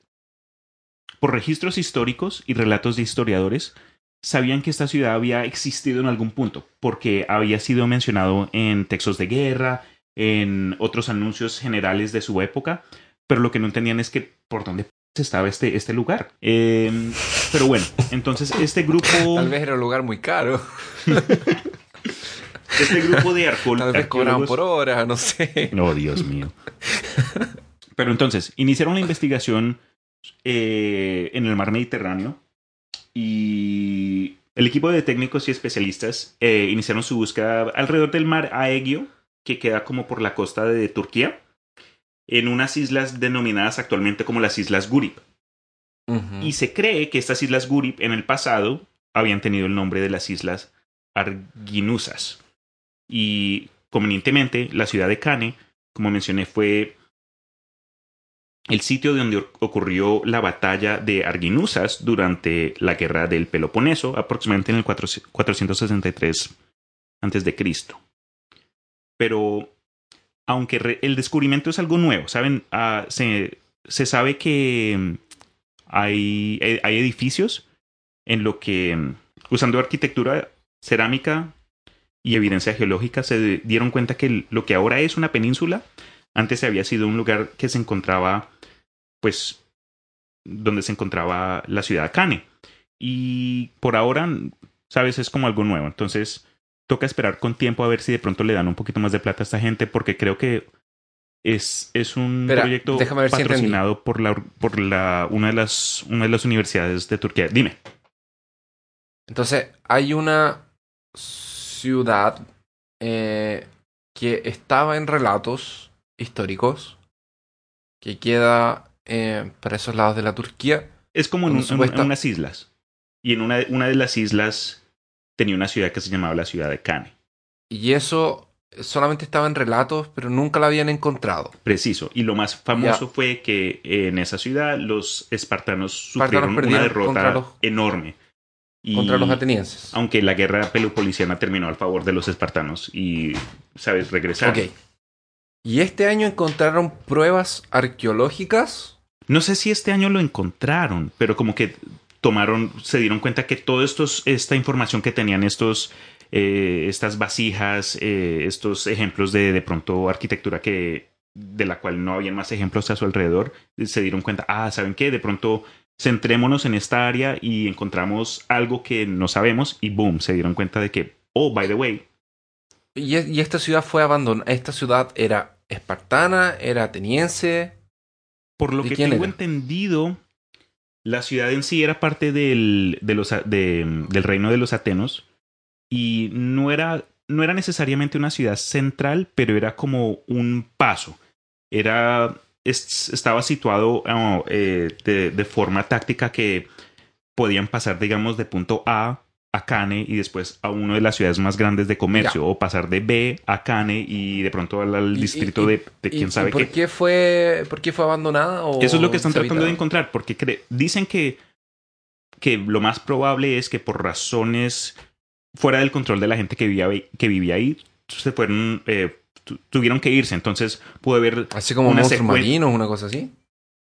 por registros históricos y relatos de historiadores sabían que esta ciudad había existido en algún punto, porque había sido mencionado en textos de guerra, en otros anuncios generales de su época, pero lo que no entendían es que por dónde estaba este, este lugar. Eh, pero bueno, entonces este grupo... Tal vez era un lugar muy caro. Este grupo de arco- Tal vez cobraban arqueólogos- por hora, no sé. Oh, Dios mío. Pero entonces, iniciaron la investigación eh, en el mar Mediterráneo y el equipo de técnicos y especialistas eh, iniciaron su búsqueda alrededor del mar Aegio, que queda como por la costa de Turquía, en unas islas denominadas actualmente como las Islas Gurip. Y se cree que estas Islas Gurip en el pasado habían tenido el nombre de las Islas Arginusas. Y convenientemente, la ciudad de Cane, como mencioné, fue el sitio donde ocurrió la batalla de Arginusas durante la guerra del Peloponeso, aproximadamente en el 4 463 a.C. Pero, aunque el descubrimiento es algo nuevo, ¿saben? Ah, se, se sabe que mm, hay, eh, hay edificios en lo que, mm, usando arquitectura cerámica y evidencia geológica, se dieron cuenta que lo que ahora es una península, antes había sido un lugar que se encontraba, pues, donde se encontraba la ciudad de Cane. Y por ahora, sabes, es como algo nuevo. Entonces, toca esperar con tiempo a ver si de pronto le dan un poquito más de plata a esta gente, porque creo que es, es un Espera, proyecto si patrocinado por la por la una de las una de las universidades de Turquía. Dime. Entonces, hay una ciudad eh, que estaba en relatos históricos que queda eh, para esos lados de la Turquía. Es como en, en unas islas. Y en una, una de las islas tenía una ciudad que se llamaba la ciudad de Cane. Y eso solamente estaba en relatos, pero nunca la habían encontrado. Preciso. Y lo más famoso fue que en esa ciudad los espartanos Espartanos sufrieron una derrota los- enorme. Y Contra los atenienses. Aunque la guerra pelopoliciana terminó al favor de los espartanos y, ¿sabes? Regresaron. Ok. Y este año encontraron pruebas arqueológicas. No sé si este año lo encontraron, pero como que tomaron, se dieron cuenta que toda esta información que tenían estos, eh, estas vasijas, eh, estos ejemplos de de pronto arquitectura que de la cual no habían más ejemplos a su alrededor, se dieron cuenta, ah, ¿saben qué? De pronto centrémonos en esta área y encontramos algo que no sabemos y boom, se dieron cuenta de que, oh, by the way. Y, y esta ciudad fue abandonada. Esta ciudad era espartana, era ateniense. Por lo ¿De que tengo era? entendido, la ciudad en sí era parte del, de los, de- del reino de los atenos y no era, no era necesariamente una ciudad central, pero era como un paso. Era, es- estaba situado ah, eh, de, de forma táctica que podían pasar, digamos, de punto A a Cane y después a una de las ciudades más grandes de comercio, o pasar de B a Cane y de pronto al, distrito y- de, de ¿Y- quién sabe por qué. qué fue, por qué fue abandonada? o Eso es lo que están tratando de encontrar, porque cre- dicen que, que lo más probable es que por razones fuera del control de la gente que vivía, que vivía ahí, se fueron, eh, tu- tuvieron que irse. Entonces pudo haber, Así como una monstruos marinos, una cosa así.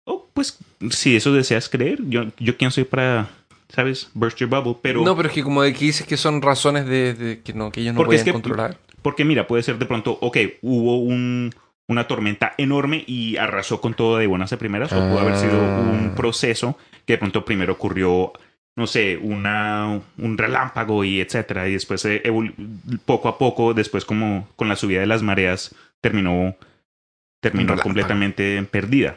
oh, pues si eso deseas creer, yo, yo quién soy para, ¿sabes? Burst your bubble, pero... no, pero es que como de que dices que son razones de, de que no que ellos no Porque es pueden que- controlar. Porque mira, puede ser de pronto, ok, hubo un, una tormenta enorme y arrasó con todo de buenas a primeras, o pudo haber sido Ah. un proceso que de pronto primero ocurrió, no sé, una, un relámpago y etcétera, y después eh, poco a poco, después como con la subida de las mareas, terminó, terminó completamente perdida.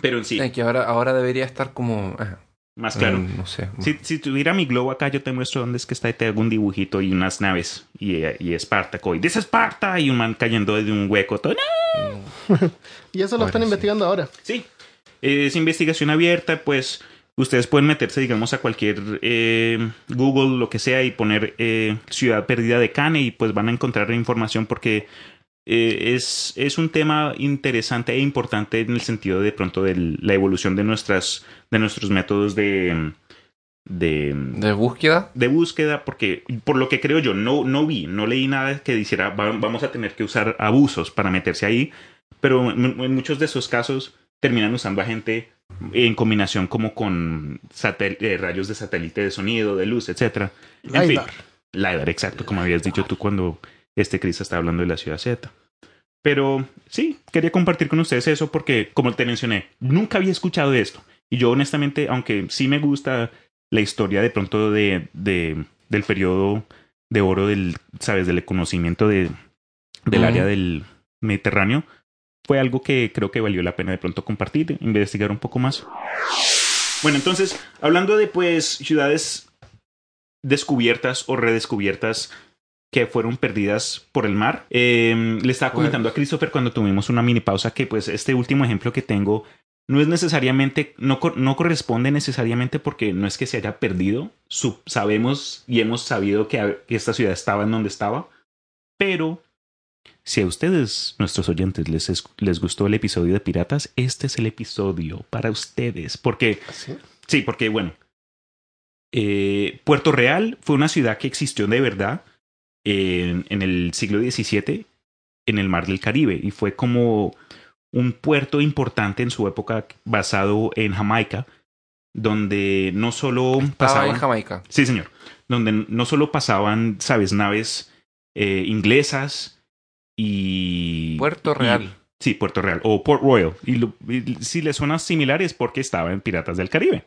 Pero en sí, Es que ahora, ahora debería estar como. ah, más claro. mm, no sé. Si, si tuviera mi globo acá, yo te muestro dónde es que está y te hago un dibujito y unas naves y, y Espartaco. Y dice Esparta y un man cayendo de un hueco. Todo, ¡no! Y eso lo están investigando ahora. Sí, es investigación abierta, pues ustedes pueden meterse, digamos, a cualquier eh, Google, lo que sea, y poner eh, Ciudad Perdida de Cane y pues van a encontrar información porque eh, es, es un tema interesante e importante en el sentido de pronto de la evolución de, nuestras, de nuestros métodos de... de De búsqueda. de búsqueda, porque por lo que creo yo, no, no vi, no leí nada que dijera "Va- vamos a tener que usar abusos para meterse ahí, pero en, muchos de esos casos terminan usando a gente en combinación como con eh, rayos de satélite de sonido, de luz, etcétera. En fin, LiDAR. LiDAR, exacto, como habías dicho tú cuando este Chris estaba hablando de la ciudad Z. Pero sí, quería compartir con ustedes eso porque, como te mencioné, nunca había escuchado de esto. Y yo honestamente, aunque sí me gusta la historia de pronto de, de- del periodo de oro del, sabes, del conocimiento de, del área del Mediterráneo, fue algo que creo que valió la pena de pronto compartir, investigar un poco más. Bueno, entonces, hablando de pues ciudades descubiertas o redescubiertas que fueron perdidas por el mar. Eh, le estaba comentando a Christopher cuando tuvimos una mini pausa que pues este último ejemplo que tengo no es necesariamente, no, no corresponde necesariamente porque no es que se haya perdido. Sabemos y hemos sabido que, a- que esta ciudad estaba en donde estaba, pero si a ustedes, nuestros oyentes, les, es- les gustó el episodio de Piratas, este es el episodio para ustedes, porque ¿Sí? Sí, porque bueno, eh, Puerto Real fue una ciudad que existió de verdad en, en el siglo XVII en el Mar del Caribe y fue como un puerto importante en su época basado en Jamaica, donde no solo Estaba pasaban, en Jamaica. sí señor, donde no solo pasaban, sabes, naves eh, inglesas y Puerto y- Real. Sí, Puerto Real o Port Royal. Y, lo- y si le suena similar es porque estaba en Piratas del Caribe.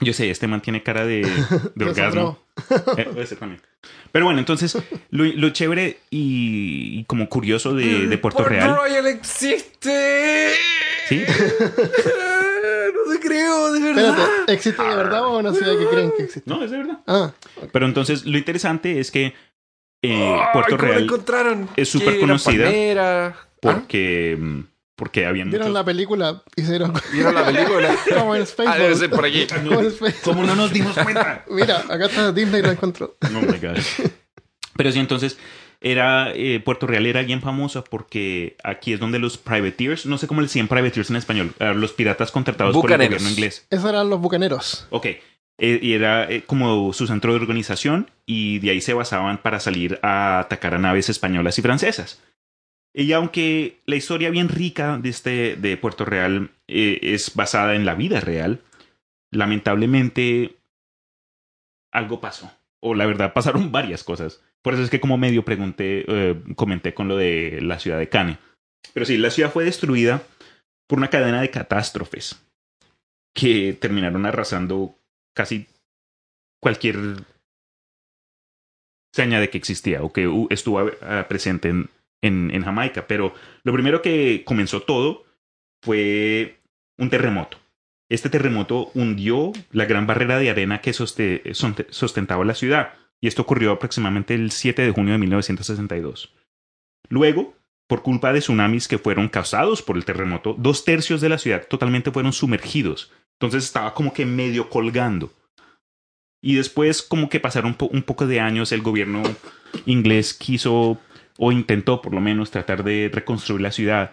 Yo sé, este man tiene cara de, de orgasmo. Eh, ese también. Pero bueno, entonces, lo, lo chévere y, y como curioso de, de Puerto Port Real. Royal existe. Sí. no te creo, de verdad. Espérate, ¿existe de verdad o es una ciudad que creen que existe? No, es de verdad. Ah, Pero entonces, lo interesante es que eh, Ay, Puerto ¿cómo la Real, encontraron? es súper conocida palmeras. ¿Ah? Porque, habían vieron muchos- la película y se dieron ¿Vieron la película? como en Space. ah, debe ser por aquí. Como en Space- ¿Cómo no nos dimos cuenta? Mira, acá está Disney lo encontró. Oh my God. Pero sí, entonces, era, eh, Puerto Real era bien famosa porque aquí es donde los privateers, no sé cómo le decían privateers en español, ah, los piratas contratados por el Bucaneros. gobierno inglés. Esos eran los bucaneros. Ok. Eh, y era eh, como su centro de organización y de ahí se basaban para salir a atacar a naves españolas y francesas. Y aunque la historia bien rica de, este, de Puerto Real eh, es basada en la vida real, lamentablemente algo pasó. O la verdad, pasaron varias cosas. Por eso es que como medio pregunté, eh, comenté con lo de la ciudad de Cane. Pero sí, la ciudad fue destruida por una cadena de catástrofes que terminaron arrasando casi cualquier seña de que existía o que estuvo presente en, en, Jamaica. Pero lo primero que comenzó todo fue un terremoto. Este terremoto hundió la gran barrera de arena que soste- sonte- sustentaba la ciudad, y esto ocurrió aproximadamente el 7 de junio de 1962. Luego, por culpa de tsunamis que fueron causados por el terremoto, dos tercios de la ciudad totalmente fueron sumergidos. Entonces estaba como que medio colgando. Y después, como que pasaron un poco de años, el gobierno inglés quiso, o intentó por lo menos, tratar de reconstruir la ciudad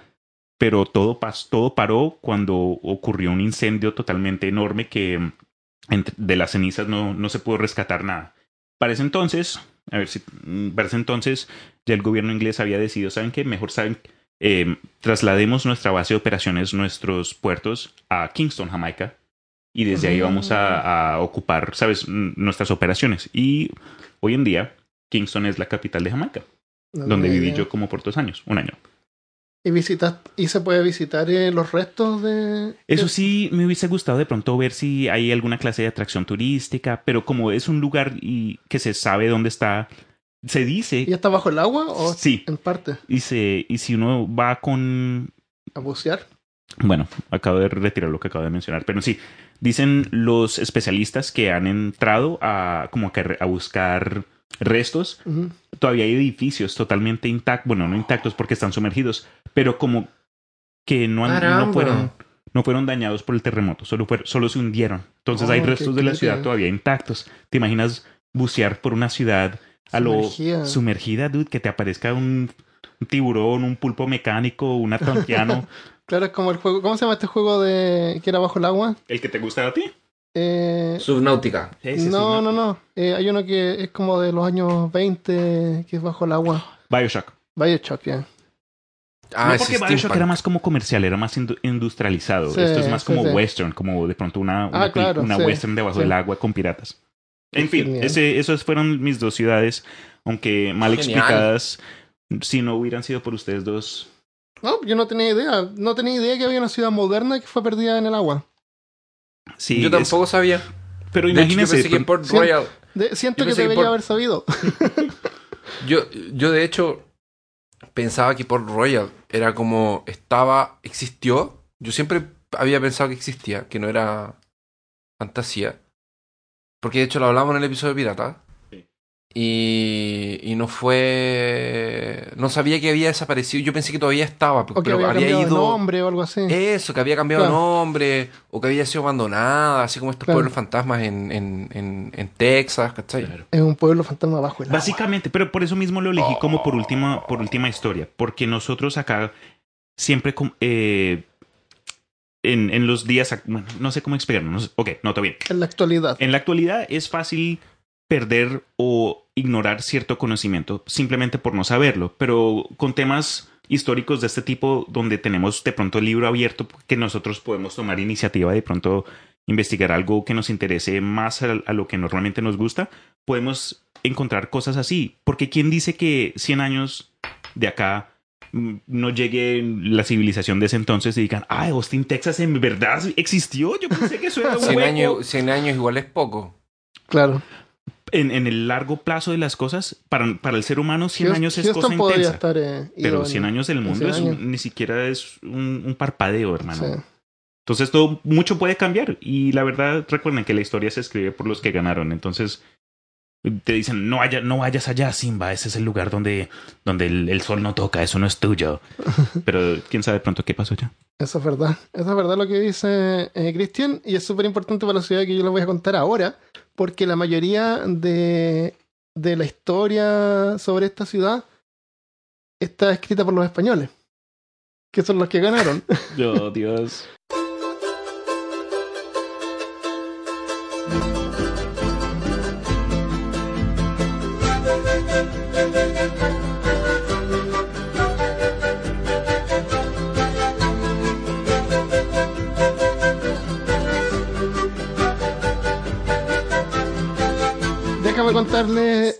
pero todo, todo paró cuando ocurrió un incendio totalmente enorme que mm, de las cenizas no, no se pudo rescatar nada. Para ese entonces, a ver si, mm, para ese entonces ya el gobierno inglés había decidido, ¿saben qué? Mejor saben, eh, traslademos nuestra base de operaciones, nuestros puertos a Kingston, Jamaica, y desde ahí vamos a, a ocupar, ¿sabes?, nuestras operaciones. Y hoy en día, Kingston es la capital de Jamaica, No donde viví idea. yo como por dos años, un año. ¿Y, visitas, ¿Y se puede visitar eh, los restos de...? Eso sí, me hubiese gustado de pronto ver si hay alguna clase de atracción turística, pero como es un lugar y que se sabe dónde está, se dice, ¿Y está bajo el agua o sí, en parte? y, se, y si uno va con, ¿A bucear? bueno, acabo de retirar lo que acabo de mencionar, pero sí, dicen los especialistas que han entrado a como a buscar restos, todavía hay edificios totalmente intactos, bueno, no intactos porque están sumergidos, pero como que no, han- no fueron no fueron dañados por el terremoto, solo, fueron, solo se hundieron. Entonces Oh, hay qué restos de la ciudad todavía intactos. ¿Te imaginas bucear por una ciudad a lo Sumergida. dude? Que te aparezca un, un tiburón, un pulpo mecánico, un atlanteano. Claro, como el juego... ¿Cómo se llama este juego de que era bajo el agua? ¿El que te gusta a ti? Eh, Subnáutica. no, no, no. Eh, hay uno que es como de los años 20, que es bajo el agua. Bioshock. Bioshock, ya. Ah, no porque Bioshock steampunk. era más como comercial, era más indu- industrializado. Sí, Esto es más sí, como sí. western, como de pronto una, una, Ah, claro, una sí, western debajo sí. del agua con piratas. En fin, ese, esas fueron mis dos ciudades, aunque mal Genial. explicadas. Si no hubieran sido por ustedes dos, No, yo no tenía idea. No tenía idea que había una ciudad moderna que fue perdida en el agua. Sí. Yo es- tampoco sabía. pero De hecho, yo imagínense, pensé que con- Port Sí. Royal. De- siento Yo que debería por- haber sabido. Yo, yo de hecho pensaba que Port Royal era como estaba, existió. Yo siempre había pensado que existía, que no era fantasía. Porque de hecho lo hablamos en el episodio de Pirata. Y, y no fue. No sabía que había desaparecido. Yo pensé que todavía estaba, O que pero había, había, cambiado de ido. nombre o algo así. Eso, que había cambiado de Claro. nombre, o que había sido abandonada, así como estos Claro. pueblos fantasmas en, en, en, en Texas, ¿cachai? Claro. Es un pueblo fantasma bajo el agua. Básicamente, pero por eso mismo lo elegí como por última, por última historia, porque nosotros acá siempre eh, en, en los días, bueno, no sé cómo explicarlo, no sé- ok, no, está bien. En la actualidad. En la actualidad es fácil perder o ignorar cierto conocimiento simplemente por no saberlo, pero con temas históricos de este tipo donde tenemos de pronto el libro abierto que nosotros podemos tomar iniciativa de pronto investigar algo que nos interese más a, a lo que normalmente nos gusta, podemos encontrar cosas así, porque quién dice que 100 años de acá mm, no llegue la civilización de ese entonces y digan, ah, Austin, Texas en verdad existió, yo pensé que eso era un 100 hueco". años, 100 años igual es poco. Claro. En, en el largo plazo de las cosas, para, para el ser humano 100 Houston- años es Houston cosa intensa. estar. eh, Pero en- 100 años del mundo 100 es un- años. ni siquiera es un, un parpadeo, hermano. Sí. Entonces todo, mucho puede cambiar. Y la verdad, recuerden que la historia se escribe por los que ganaron. Entonces te dicen, no, vaya, no vayas allá, Simba. Ese es el lugar donde, donde el, el sol no toca. Eso no es tuyo. Pero quién sabe pronto qué pasó allá. Eso es verdad. Eso es verdad lo que dice eh, Cristian. Y es súper importante para la ciudad que yo les voy a contar ahora. Porque la mayoría de, de la historia sobre esta ciudad está escrita por los españoles. Que son los que ganaron. Oh, Dios.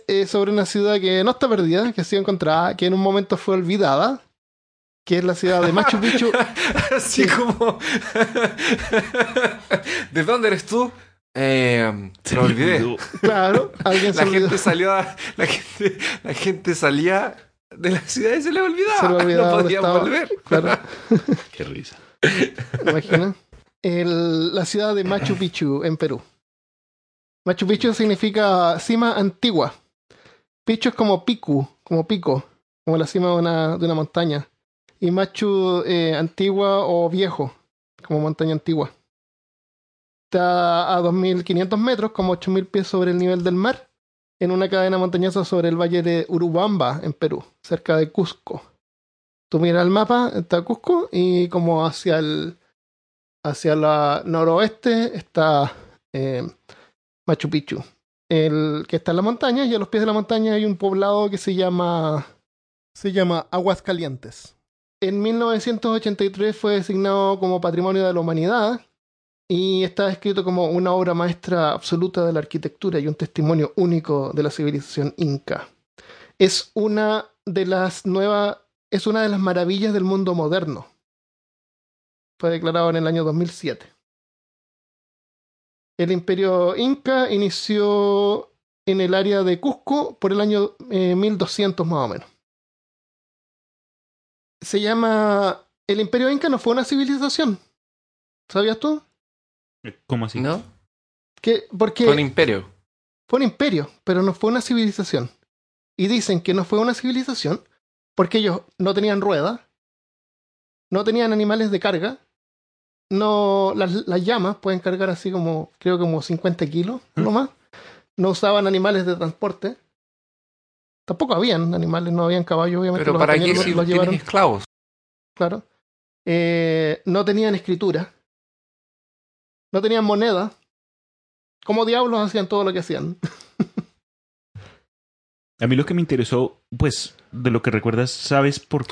Eh, sobre una ciudad que no está perdida, que ha sido encontrada, que en un momento fue olvidada, que es la ciudad de Machu Picchu. Así como. ¿De dónde eres tú? Eh, se lo olvidé. Claro, alguien se La olvidó. gente salió a- la gente, la gente salía de la ciudad y se le olvidaba. Se le olvidaba no dónde podía estaba. volver. Claro, Qué risa. imagina. El- la ciudad de Machu Picchu, en Perú. Machu Picchu significa cima antigua. Picchu es como picu, como pico, como la cima de una, de una montaña. Y Machu eh, antigua o viejo, como montaña antigua. Está a 2.500 metros, como 8.000 pies sobre el nivel del mar, en una cadena montañosa sobre el valle de Urubamba, en Perú, cerca de Cusco. Tú miras el mapa, está Cusco, y como hacia el hacia la noroeste está eh, Machu Picchu, el que está en la montaña, y a los pies de la montaña hay un poblado que se llama se llama Aguascalientes. En 1983 fue designado como Patrimonio de la Humanidad y está descrito como una obra maestra absoluta de la arquitectura y un testimonio único de la civilización inca. Es una de las nuevas, es una de las maravillas del mundo moderno. Fue declarado en el año 2007. El imperio inca inició en el área de Cusco por el año eh, 1200 más o menos. Se llama... El imperio inca no fue una civilización. ¿Sabías tú? ¿Cómo así? ¿No? Que, porque Fue un imperio. fue un imperio, pero no fue una civilización. Y dicen que no fue una civilización porque ellos no tenían ruedas, no tenían animales de carga, no las, las llamas pueden cargar así como, creo como 50 kilos, no más. No usaban animales de transporte. Tampoco habían animales, no habían caballos, obviamente. Pero los ¿para qué si los, llevaron, esclavos? claro. Eh, no tenían escritura. No tenían moneda. Como diablos hacían todo lo que hacían. A mí lo que me interesó, pues, de lo que recuerdas, ¿sabes por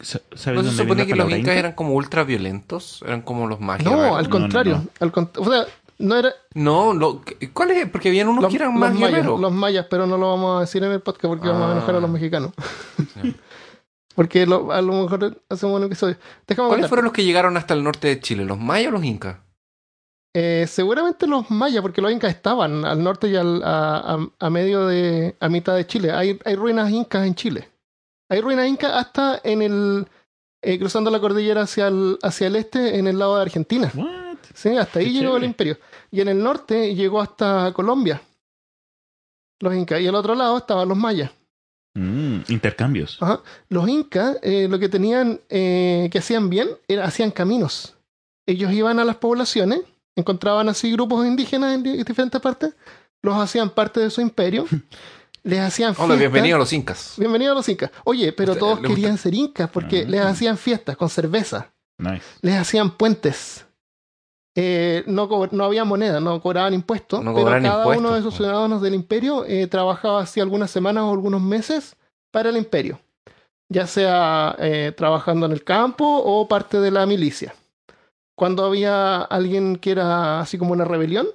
¿Sabes ¿No se supone que los incas inca? eran como ultra violentos? ¿Eran como los mágicos? No, al no, contrario. no. Al cont- o sea, no era No, lo- ¿cuál es? Porque habían unos los, que eran los más mayas, los mayas, pero no lo vamos a decir en el podcast porque vamos a enojar a los Ah. mexicanos. Sí. Porque lo- a lo mejor hacemos un episodio. Déjame ¿Cuáles contar. fueron los que llegaron hasta el norte de Chile? ¿Los mayas o los incas? Eh, seguramente los mayas, porque los incas estaban al norte y al- a, a- a medio de, a mitad de Chile. Hay, hay ruinas incas en Chile. Hay ruinas incas hasta en el, eh, cruzando la cordillera hacia el, hacia el este, en el lado de Argentina. What? Sí, hasta ahí Qué llegó el imperio. Y en el norte llegó hasta Colombia. Los incas. Y al otro lado estaban los mayas. Mm, intercambios. Ajá. Los incas eh, lo que tenían, eh, que hacían bien, era hacían caminos. Ellos iban a las poblaciones, encontraban así grupos indígenas en di- diferentes partes, los hacían parte de su imperio, les hacían Hola, fiestas. bienvenido a los incas. Bienvenido a los incas. Oye, pero Usted- todos gusta- querían ser incas porque Ah. les hacían fiestas con cerveza, Nice. les hacían puentes. Eh, no, no había moneda, no cobraban impuestos, No pero cobraban cada uno de esos ciudadanos del imperio eh, trabajaba así algunas semanas o algunos meses para el imperio, ya sea eh, trabajando en el campo o parte de la milicia. Cuando había alguien que era así como una rebelión,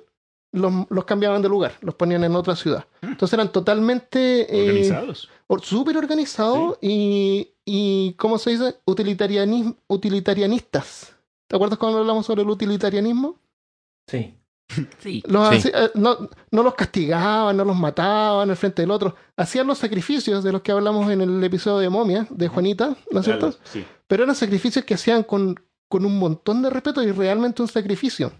los, los cambiaban de lugar, los ponían en otra ciudad. Entonces eran totalmente eh, Organizados. or- súper organizados y, y, ¿cómo se dice? Utilitarianis- utilitarianistas. ¿Te acuerdas cuando hablamos sobre el utilitarianismo? Sí. Sí. Los Sí. haci- eh, no, no los castigaban, no los mataban al frente del otro. Hacían los sacrificios de los que hablamos en el episodio de Momia, de Juanita, ¿no es cierto? Sí. Pero eran sacrificios que hacían con, con un montón de respeto y realmente un sacrificio.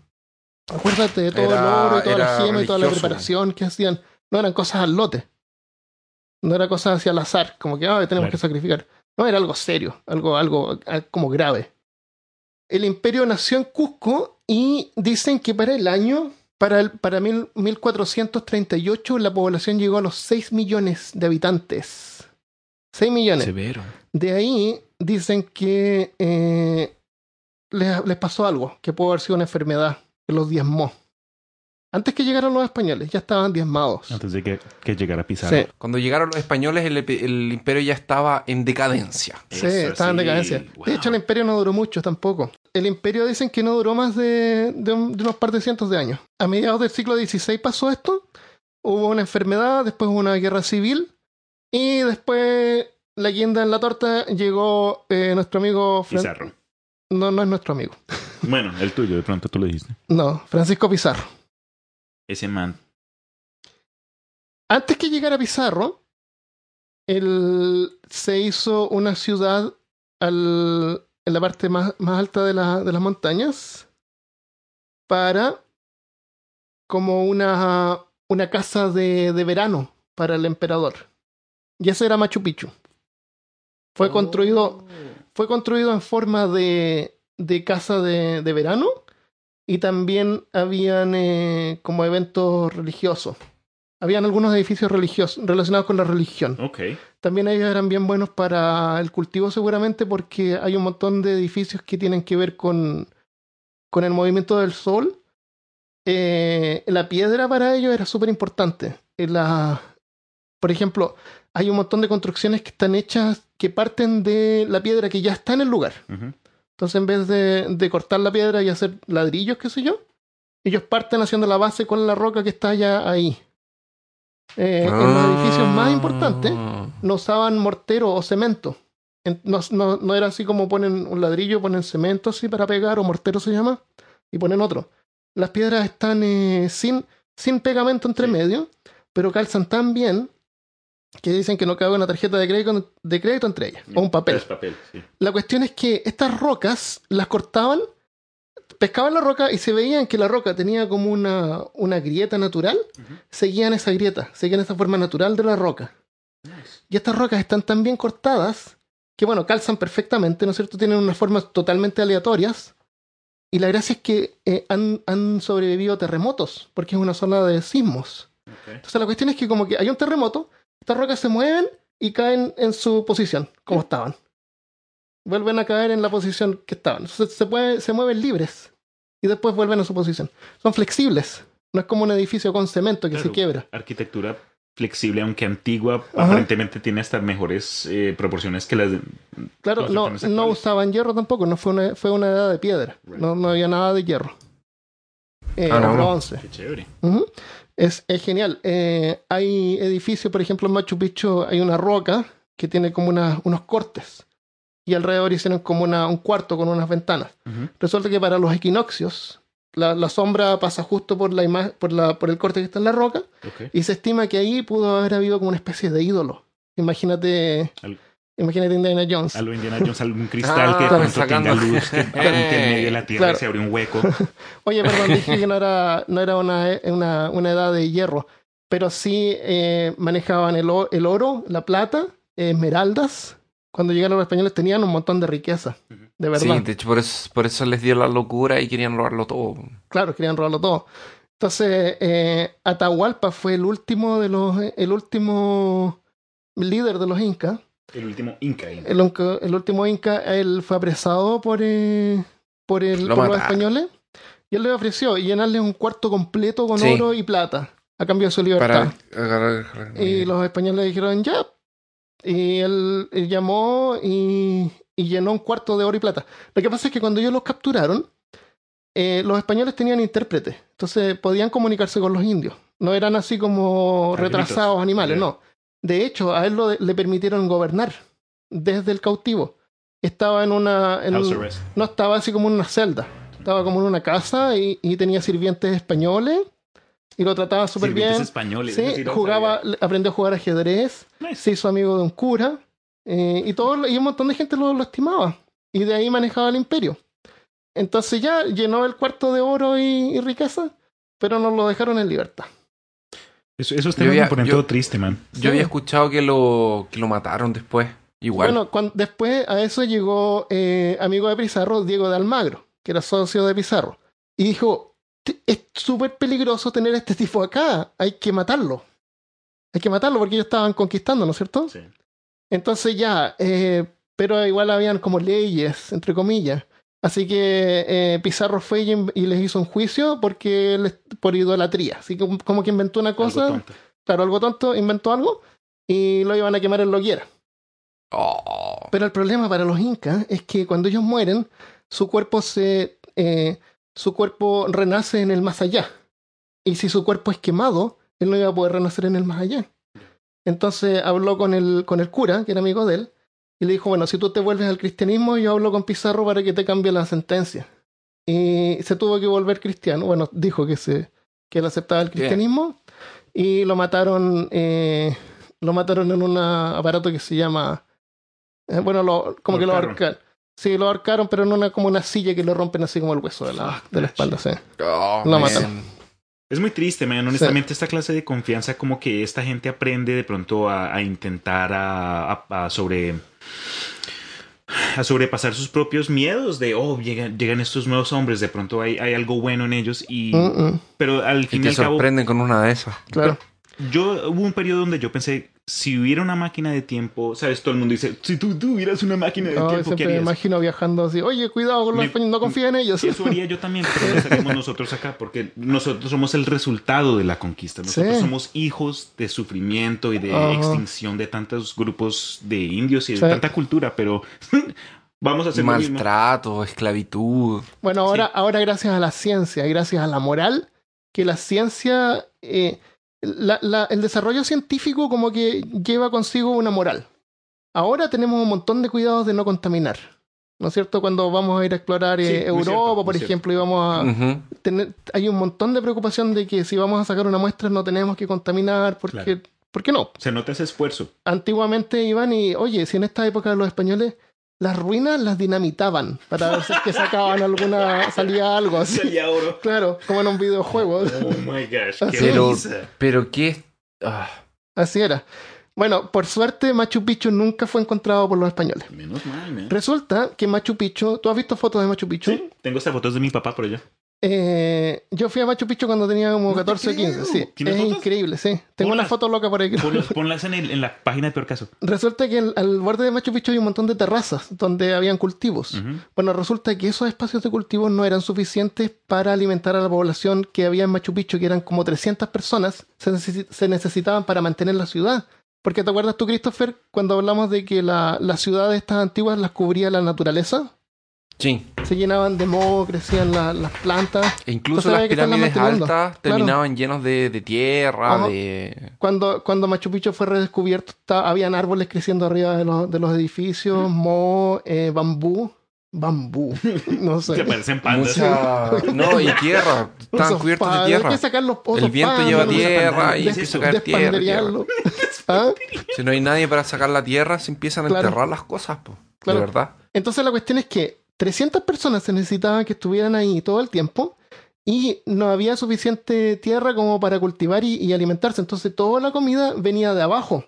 Acuérdate de todo Era- el oro y toda la gema y toda la preparación que hacían. No eran cosas al lote. No era cosas hacia el azar, como que ah, tenemos Claro. que sacrificar. No, era algo serio, algo, algo como grave. El imperio nació en Cusco y dicen que para el año, para, el, para mil- 1438, la población llegó a los 6 millones de habitantes. 6 millones. Severo. De ahí dicen que eh, les, les pasó algo, que pudo haber sido una enfermedad que los diezmó. Antes que llegaran los españoles, ya estaban diezmados. Antes de que, que llegara. Sí, Cuando llegaron los españoles, el, imperio ya estaba en decadencia. sí, Eso estaban en decadencia. wow. De hecho, el imperio no duró mucho tampoco. El imperio dicen que no duró más de, de un- de unos par de cientos de años. A mediados del siglo XVI pasó esto hubo una enfermedad, después hubo una guerra civil y después la guinda en la torta llegó eh, nuestro amigo Fran- Pizarro. No, no es nuestro amigo. Bueno, el tuyo, de pronto tú lo dijiste. No, Francisco Pizarro. Ese man. Antes que llegara Pizarro, él se hizo una ciudad al- en la parte más, más alta de, la- de las montañas para como una, una casa de, de verano para el emperador. Y ese era Machu Picchu. Fue construido, fue construido en forma de, de casa de, de verano y también habían eh, como eventos religiosos. Habían algunos edificios religiosos relacionados con la religión. Ok. También ellos eran bien buenos para el cultivo seguramente porque hay un montón de edificios que tienen que ver con, con el movimiento del sol. Eh, la piedra para ellos era súper importante. Eh, Por ejemplo, hay un montón de construcciones que están hechas que parten de la piedra que ya está en el lugar. Entonces, en vez de, de cortar la piedra y hacer ladrillos, qué sé yo, ellos parten haciendo la base con la roca que está ya ahí. Eh, En los edificios más importantes Ah. no usaban mortero o cemento. En- No, no, no era así como ponen un ladrillo, ponen cemento así para pegar, o mortero se llama, y ponen otro. Las piedras están eh, sin, sin pegamento entre Sí. medio, pero calzan tan bien que dicen que no cabe una tarjeta de crédito, de crédito entre ellas, o un papel. Es papel, sí. La cuestión es que estas rocas las cortaban, pescaban la roca y se veían que la roca tenía como una, una grieta natural, seguían esa grieta, seguían esa forma natural de la roca. Y estas rocas están tan bien cortadas que, bueno, calzan perfectamente, ¿no es cierto? Tienen unas formas totalmente aleatorias. Y la gracia es que eh, han, han sobrevivido terremotos, porque es una zona de sismos. Entonces la cuestión es que como que hay un terremoto, estas rocas se mueven y caen en su posición, como estaban. Vuelven a caer en la posición que estaban. Entonces se, puede- se mueven libres y después vuelven a su posición. Son flexibles. No es como un edificio con cemento que se quiebra. Arquitectura flexible, aunque antigua, Ajá. aparentemente tiene hasta mejores eh, proporciones que las de... Claro, no, no usaban hierro tampoco, no fue una, fue una edad de piedra. Right. No, no había nada de hierro. Eh, Ah, no. bronce. Qué chévere. Ujú. Es, es genial. Eh, hay edificios, por ejemplo, en Machu Picchu hay una roca que tiene como una- unos cortes. Y alrededor hicieron como una, un cuarto con unas ventanas. Resulta que para los equinoccios, la, la sombra pasa justo por, la por, la, por el corte que está en la roca. Y se estima que ahí pudo haber habido como una especie de ídolo. Imagínate, imagínate Indiana Jones. A lo Indiana Jones, algún cristal Ah, que de pronto tenga luz, que en medio de la tierra Claro. y se abre un hueco. Oye, perdón, dije que no era, no era una, una, una edad de hierro, pero sí eh, manejaban el, el oro, la plata, esmeraldas. Cuando llegaron los españoles tenían un montón de riqueza, de verdad. Sí, de hecho por eso, por eso les dio la locura y querían robarlo todo. Claro, querían robarlo todo. Entonces, eh, Atahualpa fue el último de los, el último líder de los incas. El último Inca. El, último inca, él fue apresado por, eh, por, el, Lo por los españoles y él le ofreció llenarle un cuarto completo con Sí. oro y plata a cambio de su libertad. Para agarrar. agarrar- Y los españoles le dijeron ya. Y él, él llamó y, y llenó un cuarto de oro y plata. Lo que pasa es que cuando ellos los capturaron, eh, los españoles tenían intérpretes. Entonces podían comunicarse con los indios. No eran así como retrasados animales, no. De hecho, a él lo- le permitieron gobernar desde el cautivo. Estaba en una. en no estaba así como en una celda. Estaba como en una casa y, y tenía sirvientes españoles y lo trataba súper Sirvientes bien. españoles. es Sí, decir, jugaba, sabía. aprendió a jugar ajedrez, Nice. se hizo amigo de un cura eh, y todo y un montón de gente lo, lo estimaba y de ahí manejaba el imperio. Entonces ya llenó el cuarto de oro y, y riqueza, pero nos lo dejaron en libertad. Eso, ponen yo- todo triste, man. Yo Sí. había escuchado que lo, que lo mataron después. Igual. Bueno, cuan- después a eso llegó eh, amigo de Pizarro, Diego de Almagro, que era socio de Pizarro, y dijo, "T- es súper peligroso tener a este tipo acá, hay que matarlo. Hay que matarlo porque ellos estaban conquistando, ¿no es cierto? Sí. Entonces ya, eh, pero igual habían como leyes, entre comillas. Así que eh, Pizarro fue y, y les hizo un juicio porque les- por idolatría. Así que como que inventó una cosa, Algo claro, algo tonto, inventó algo y lo iban a quemar en lo quiera. Oh. Pero el problema para los incas es que cuando ellos mueren, su cuerpo se, eh, su cuerpo renace en el más allá. Y si su cuerpo es quemado, él no iba a poder renacer en el más allá. Entonces habló con el, con el cura, que era amigo de él, y le dijo, bueno, si tú te vuelves al cristianismo, yo hablo con Pizarro para que te cambie la sentencia. Y se tuvo que volver cristiano. Bueno, dijo que, se, que él aceptaba el cristianismo y lo mataron, eh, lo mataron en un aparato que se llama, eh, bueno, lo, como que lo ahorcaron. Sí, lo ahorcaron, pero en una como una silla que le rompen así como el hueso de la, de la espalda, sí. Oh, Lo man. mataron. Es muy triste, man. Honestamente, esta clase de confianza, como que esta gente aprende de pronto a, a intentar a, a- a sobre a sobrepasar sus propios miedos de oh llegan, llegan estos nuevos hombres de pronto hay, hay algo bueno en ellos y Mm, mm, pero al Y fin y te al cabo sorprenden con una de esas. claro. yo hubo un periodo donde yo pensé si hubiera una máquina de tiempo sabes todo el mundo dice si tú tuvieras una máquina de No, tiempo ¿qué siempre me harías? imagino viajando así, oye, cuidado con los Me- españoles, no confía en ellos. Eso haría yo también, pero no estaríamos nosotros acá, porque nosotros somos el resultado de la conquista. Nosotros Sí. somos hijos de sufrimiento y de extinción de tantos grupos de indios y de Sí. tanta cultura, pero vamos a hacer lo mismo. Maltrato, esclavitud. Bueno, ahora, ahora gracias a la ciencia y gracias a la moral, que la ciencia, eh, la- la- el desarrollo científico como que lleva consigo una moral. Ahora tenemos un montón de cuidados de no contaminar. ¿No es cierto? Cuando vamos a ir a explorar eh, Sí, Europa, cierto, por cierto. ejemplo, y vamos a tener, hay un montón de preocupación de que si vamos a sacar una muestra no tenemos que contaminar, porque, Claro. ¿por qué no? Se nota ese esfuerzo. antiguamente iban y, oye, si en esta época los españoles las ruinas las dinamitaban para ver si es que sacaban alguna, salía algo así. Salía oro. Claro, como en un videojuego. Oh my gosh, qué. Pero, pero qué. ah, Así era. Bueno, por suerte Machu Picchu nunca fue encontrado por los españoles. Menos mal, man. Resulta que Machu Picchu, ¿tú has visto fotos de Machu Picchu? Sí, tengo estas fotos de mi papá por allá. Eh, yo fui a Machu Picchu cuando tenía como No te 14 o 15, creo. sí. ¿Tienes Es fotos? increíble, sí. Tengo una foto loca por ahí. Ponlas, ponlas en, el- en la página de Peor Caso. Resulta que el- al borde de Machu Picchu hay un montón de terrazas donde habían cultivos. Bueno, resulta que esos espacios de cultivo no eran suficientes para alimentar a la población que había en Machu Picchu, que eran como 300 personas, se, se necesitaban para mantener la ciudad. Porque te acuerdas tú, Christopher, cuando hablamos de que la- las ciudades estas antiguas las cubría la naturaleza, sí. se llenaban de moho, crecían la- las plantas. E incluso Entonces las que pirámides altas Claro. terminaban llenos de, de tierra, Ajá. de. Cuando, cuando Machu Picchu fue redescubierto, está- habían árboles creciendo arriba de los, de los edificios, moho, eh, bambú. Bambú, no sé. Se parecen pandas. Mucha. No, y tierra. Estaban Esos cubiertos de tierra. Hay que sacar los pozos El viento pan, lleva tierra y ¿qué es empieza a eso? caer tierra. ¿Ah? Si no hay nadie para sacar la tierra, se empiezan a Claro. enterrar las cosas, po. Claro. De verdad. Entonces la cuestión es que 300 personas se necesitaban que estuvieran ahí todo el tiempo y no había suficiente tierra como para cultivar y, y alimentarse. Entonces toda la comida venía de abajo.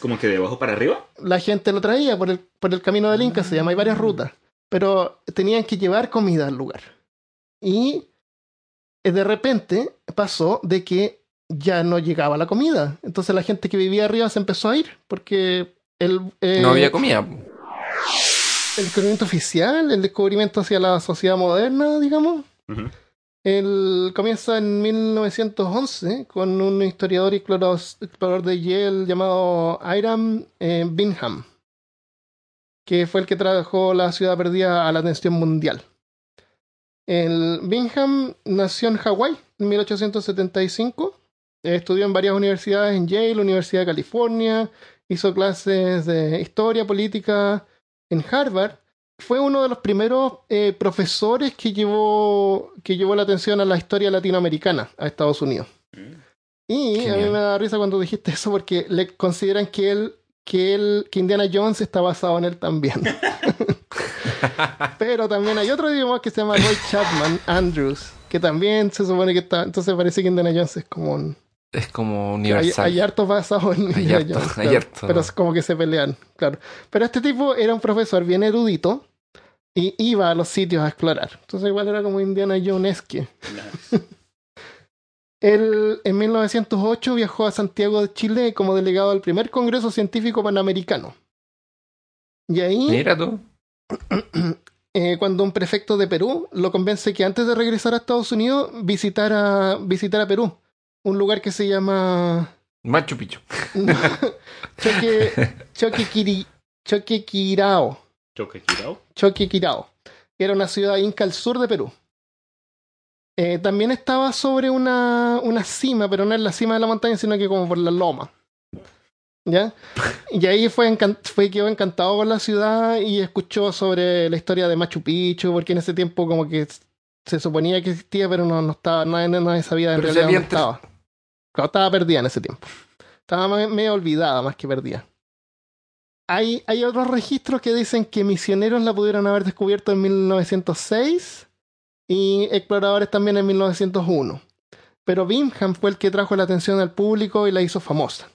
Como que de abajo para arriba. La gente lo traía por el, por el camino del Inca, se llama, hay varias Ah. rutas. Pero tenían que llevar comida al lugar. Y de repente pasó de que ya no llegaba la comida. Entonces la gente que vivía arriba se empezó a ir porque el, eh, No había comida. El descubrimiento oficial, el descubrimiento hacia la sociedad moderna, digamos, el, comienza en 1911 con un historiador y explorador, explorador de Yale llamado Hiram eh, Bingham, que fue el que trajo la ciudad perdida a la atención mundial. El Bingham nació en Hawái en 1875, eh, estudió en varias universidades en Yale, Universidad de California, hizo clases de historia, política en Harvard fue uno de los primeros eh, profesores que llevó, que llevó la atención a la historia latinoamericana a Estados Unidos. Y a mí me da risa cuando dijiste eso porque le consideran que él, que él, que Indiana Jones está basado en él también. Pero también hay otro idioma que se llama Roy Chapman Andrews, que también se supone que está. Entonces parece que Indiana Jones es como un. Es como Hay, universal. hay hartos basados en Hay harto, Jones, hay claro. harto. Pero es como que se pelean, claro. Pero este tipo era un profesor bien erudito y iba a los sitios a explorar. Entonces igual era como Indiana Jonesque. Él en 1908 viajó a Santiago de Chile como delegado del primer Congreso Científico Panamericano. Y ahí, Mira tú. eh, cuando un prefecto de Perú lo convence que antes de regresar a Estados Unidos visitara, visitara Perú, un lugar que se llama Machu Picchu. Choque, Choquequiri- Choquequirao. Choque girado. Choquequirao. Era una ciudad inca al sur de Perú. Eh, también estaba sobre una, una cima, pero no en la cima de la montaña, sino que como por la loma. ¿Ya? Y ahí fue, fue quedó encantado con la ciudad y escuchó sobre la historia de Machu Picchu, porque en ese tiempo como que se suponía que existía, pero no, no estaba, nadie, nadie sabía en Pero realidad dónde estaba. Claro, estaba perdida en ese tiempo. Estaba me- medio olvidada más que perdida. Hay, hay otros registros que dicen que misioneros la pudieron haber descubierto en 1906 y exploradores también en 1901. Pero Bingham fue el que trajo la atención al público y la hizo famosa.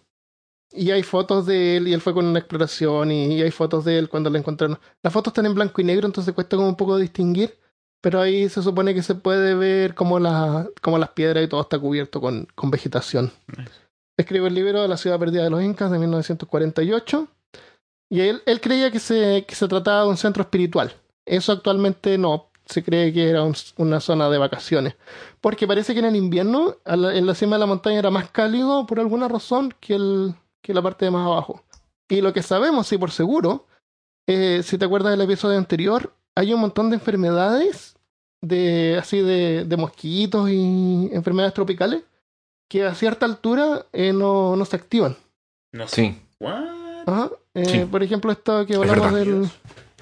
Y hay fotos de él y él fue con una exploración y, y hay fotos de él cuando la encontraron. Las fotos están en blanco y negro, entonces cuesta como un poco distinguir. Pero ahí se supone que se puede ver como, la, como las piedras y todo está cubierto con, con vegetación. Nice. Escribió el libro La ciudad perdida de los incas de 1948. Y él, él creía que se, que se trataba de un centro espiritual. Eso actualmente no. Se cree que era un- una zona de vacaciones. Porque parece que en el invierno, la- en la cima de la montaña era más cálido por alguna razón que, el, que la parte de más abajo. Y lo que sabemos, sí, por seguro, eh, si te acuerdas del episodio anterior, hay un montón de enfermedades, de así de, de mosquitos y enfermedades tropicales, que a cierta altura eh, no, no se activan. No sé. Sí. Eh, Sí. Por ejemplo, esto que hablamos del...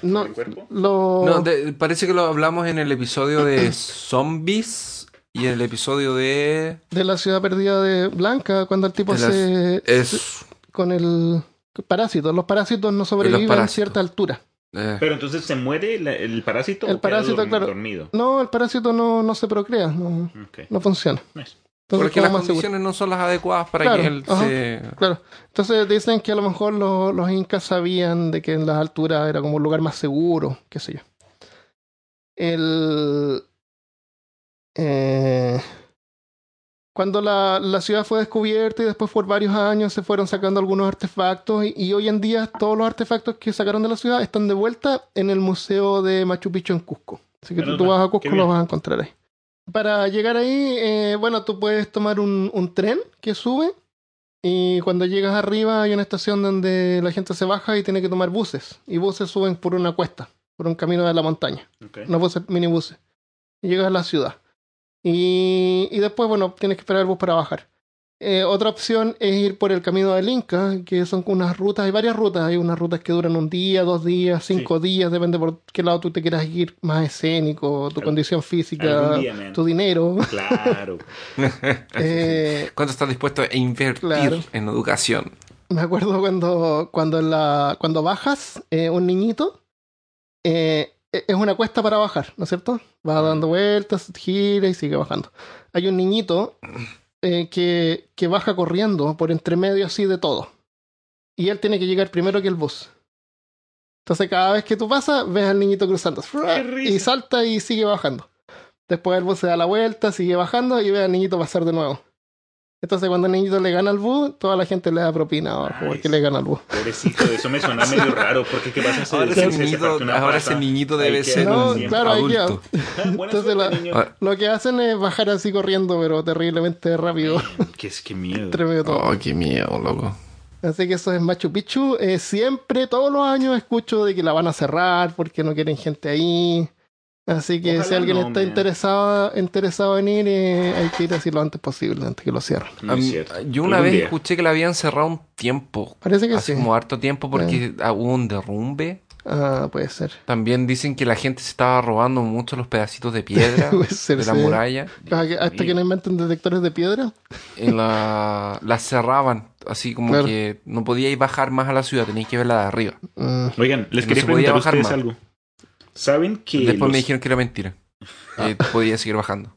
No, ¿El cuerpo? lo... No, de- parece que lo hablamos en el episodio de zombies y en el episodio de... de la ciudad perdida de Blanca, cuando el tipo se... se- Es... con el parásito. Los parásitos no sobreviven a cierta altura. Eh, Pero entonces se muere la- el parásito. El o queda parásito, dorm- claro. Dormido. No, el parásito no, no se procrea, no, no funciona. Nice. Entonces, porque las seguro. condiciones no son las adecuadas para Claro, que él ajá. se... Claro. Entonces dicen que a lo mejor los, los incas sabían de que en las alturas era como un lugar más seguro, qué sé yo. El. eh, cuando la, la ciudad fue descubierta y después por varios años se fueron sacando algunos artefactos y, y hoy en día todos los artefactos que sacaron de la ciudad están de vuelta en el museo de Machu Picchu en Cusco. Así que tú, Menos tú vas a Cusco los vas a encontrar ahí. Para llegar ahí, eh, bueno, tú puedes tomar un, un tren que sube y cuando llegas arriba hay una estación donde la gente se baja y tiene que tomar buses. Y buses suben por una cuesta, por un camino de la montaña. Ok. Unos buses, minibuses. Y llegas a la ciudad. Y, y después, bueno, tienes que esperar el bus para bajar. Eh, otra opción es ir por el camino del Inca, que son unas rutas, hay varias rutas, hay unas rutas que duran un día, dos días, cinco días, depende por qué lado tú te quieras ir, más escénico, tu Al- condición física, día, tu dinero. Claro. Eh, ¿Cuánto estás dispuesto a invertir Claro. en educación? Me acuerdo cuando, cuando, en la, cuando bajas, eh, un niñito, es una cuesta para bajar, ¿no es cierto? Va dando vueltas, gira y sigue bajando. Hay un niñito eh, que, que baja corriendo por entre medio así de todo. Y él tiene que llegar primero que el bus. Entonces cada vez que tú pasas, ves al niñito cruzando. Y salta y sigue bajando. Después el bus se da la vuelta, sigue bajando y ve al niñito pasar de nuevo. Entonces cuando el niñito le gana al bus, toda la gente le da propina abajo Nice. porque le gana al bus. Pobrecito, eso me suena medio raro. Porque qué pasa si Ahora se- ese se- se niñito, ahora pata? ese niñito debe ser No, un claro, adulto. Ah, Entonces suerte, la- niño. Ah, Lo que hacen es bajar así corriendo, pero terriblemente rápido. Qué, qué miedo. entre medio de todo. Oh, qué miedo, loco. Así que eso es Machu Picchu. Eh, siempre, todos los años, escucho de que la van a cerrar porque no quieren gente ahí. Así que Ojalá si alguien no, está man. interesado, interesado en ir, eh, hay que ir así lo antes posible, antes que lo cierren. No mí- yo una Algún vez día. escuché que la habían cerrado un tiempo. Parece que Hace sí. como harto tiempo porque ah, hubo un derrumbe. Ah, puede ser. También dicen que la gente se estaba robando mucho los pedacitos de piedra ser, de la sí. muralla. Hasta que, hasta que no inventen detectores de piedra. La, la cerraban. Así como Claro. que no podíais bajar más a la ciudad, teníais que verla de arriba. Mm, Oigan, les No quería podía preguntar a bajar ustedes más. algo. ¿Saben que Después los- me dijeron que era mentira. Que podía seguir bajando.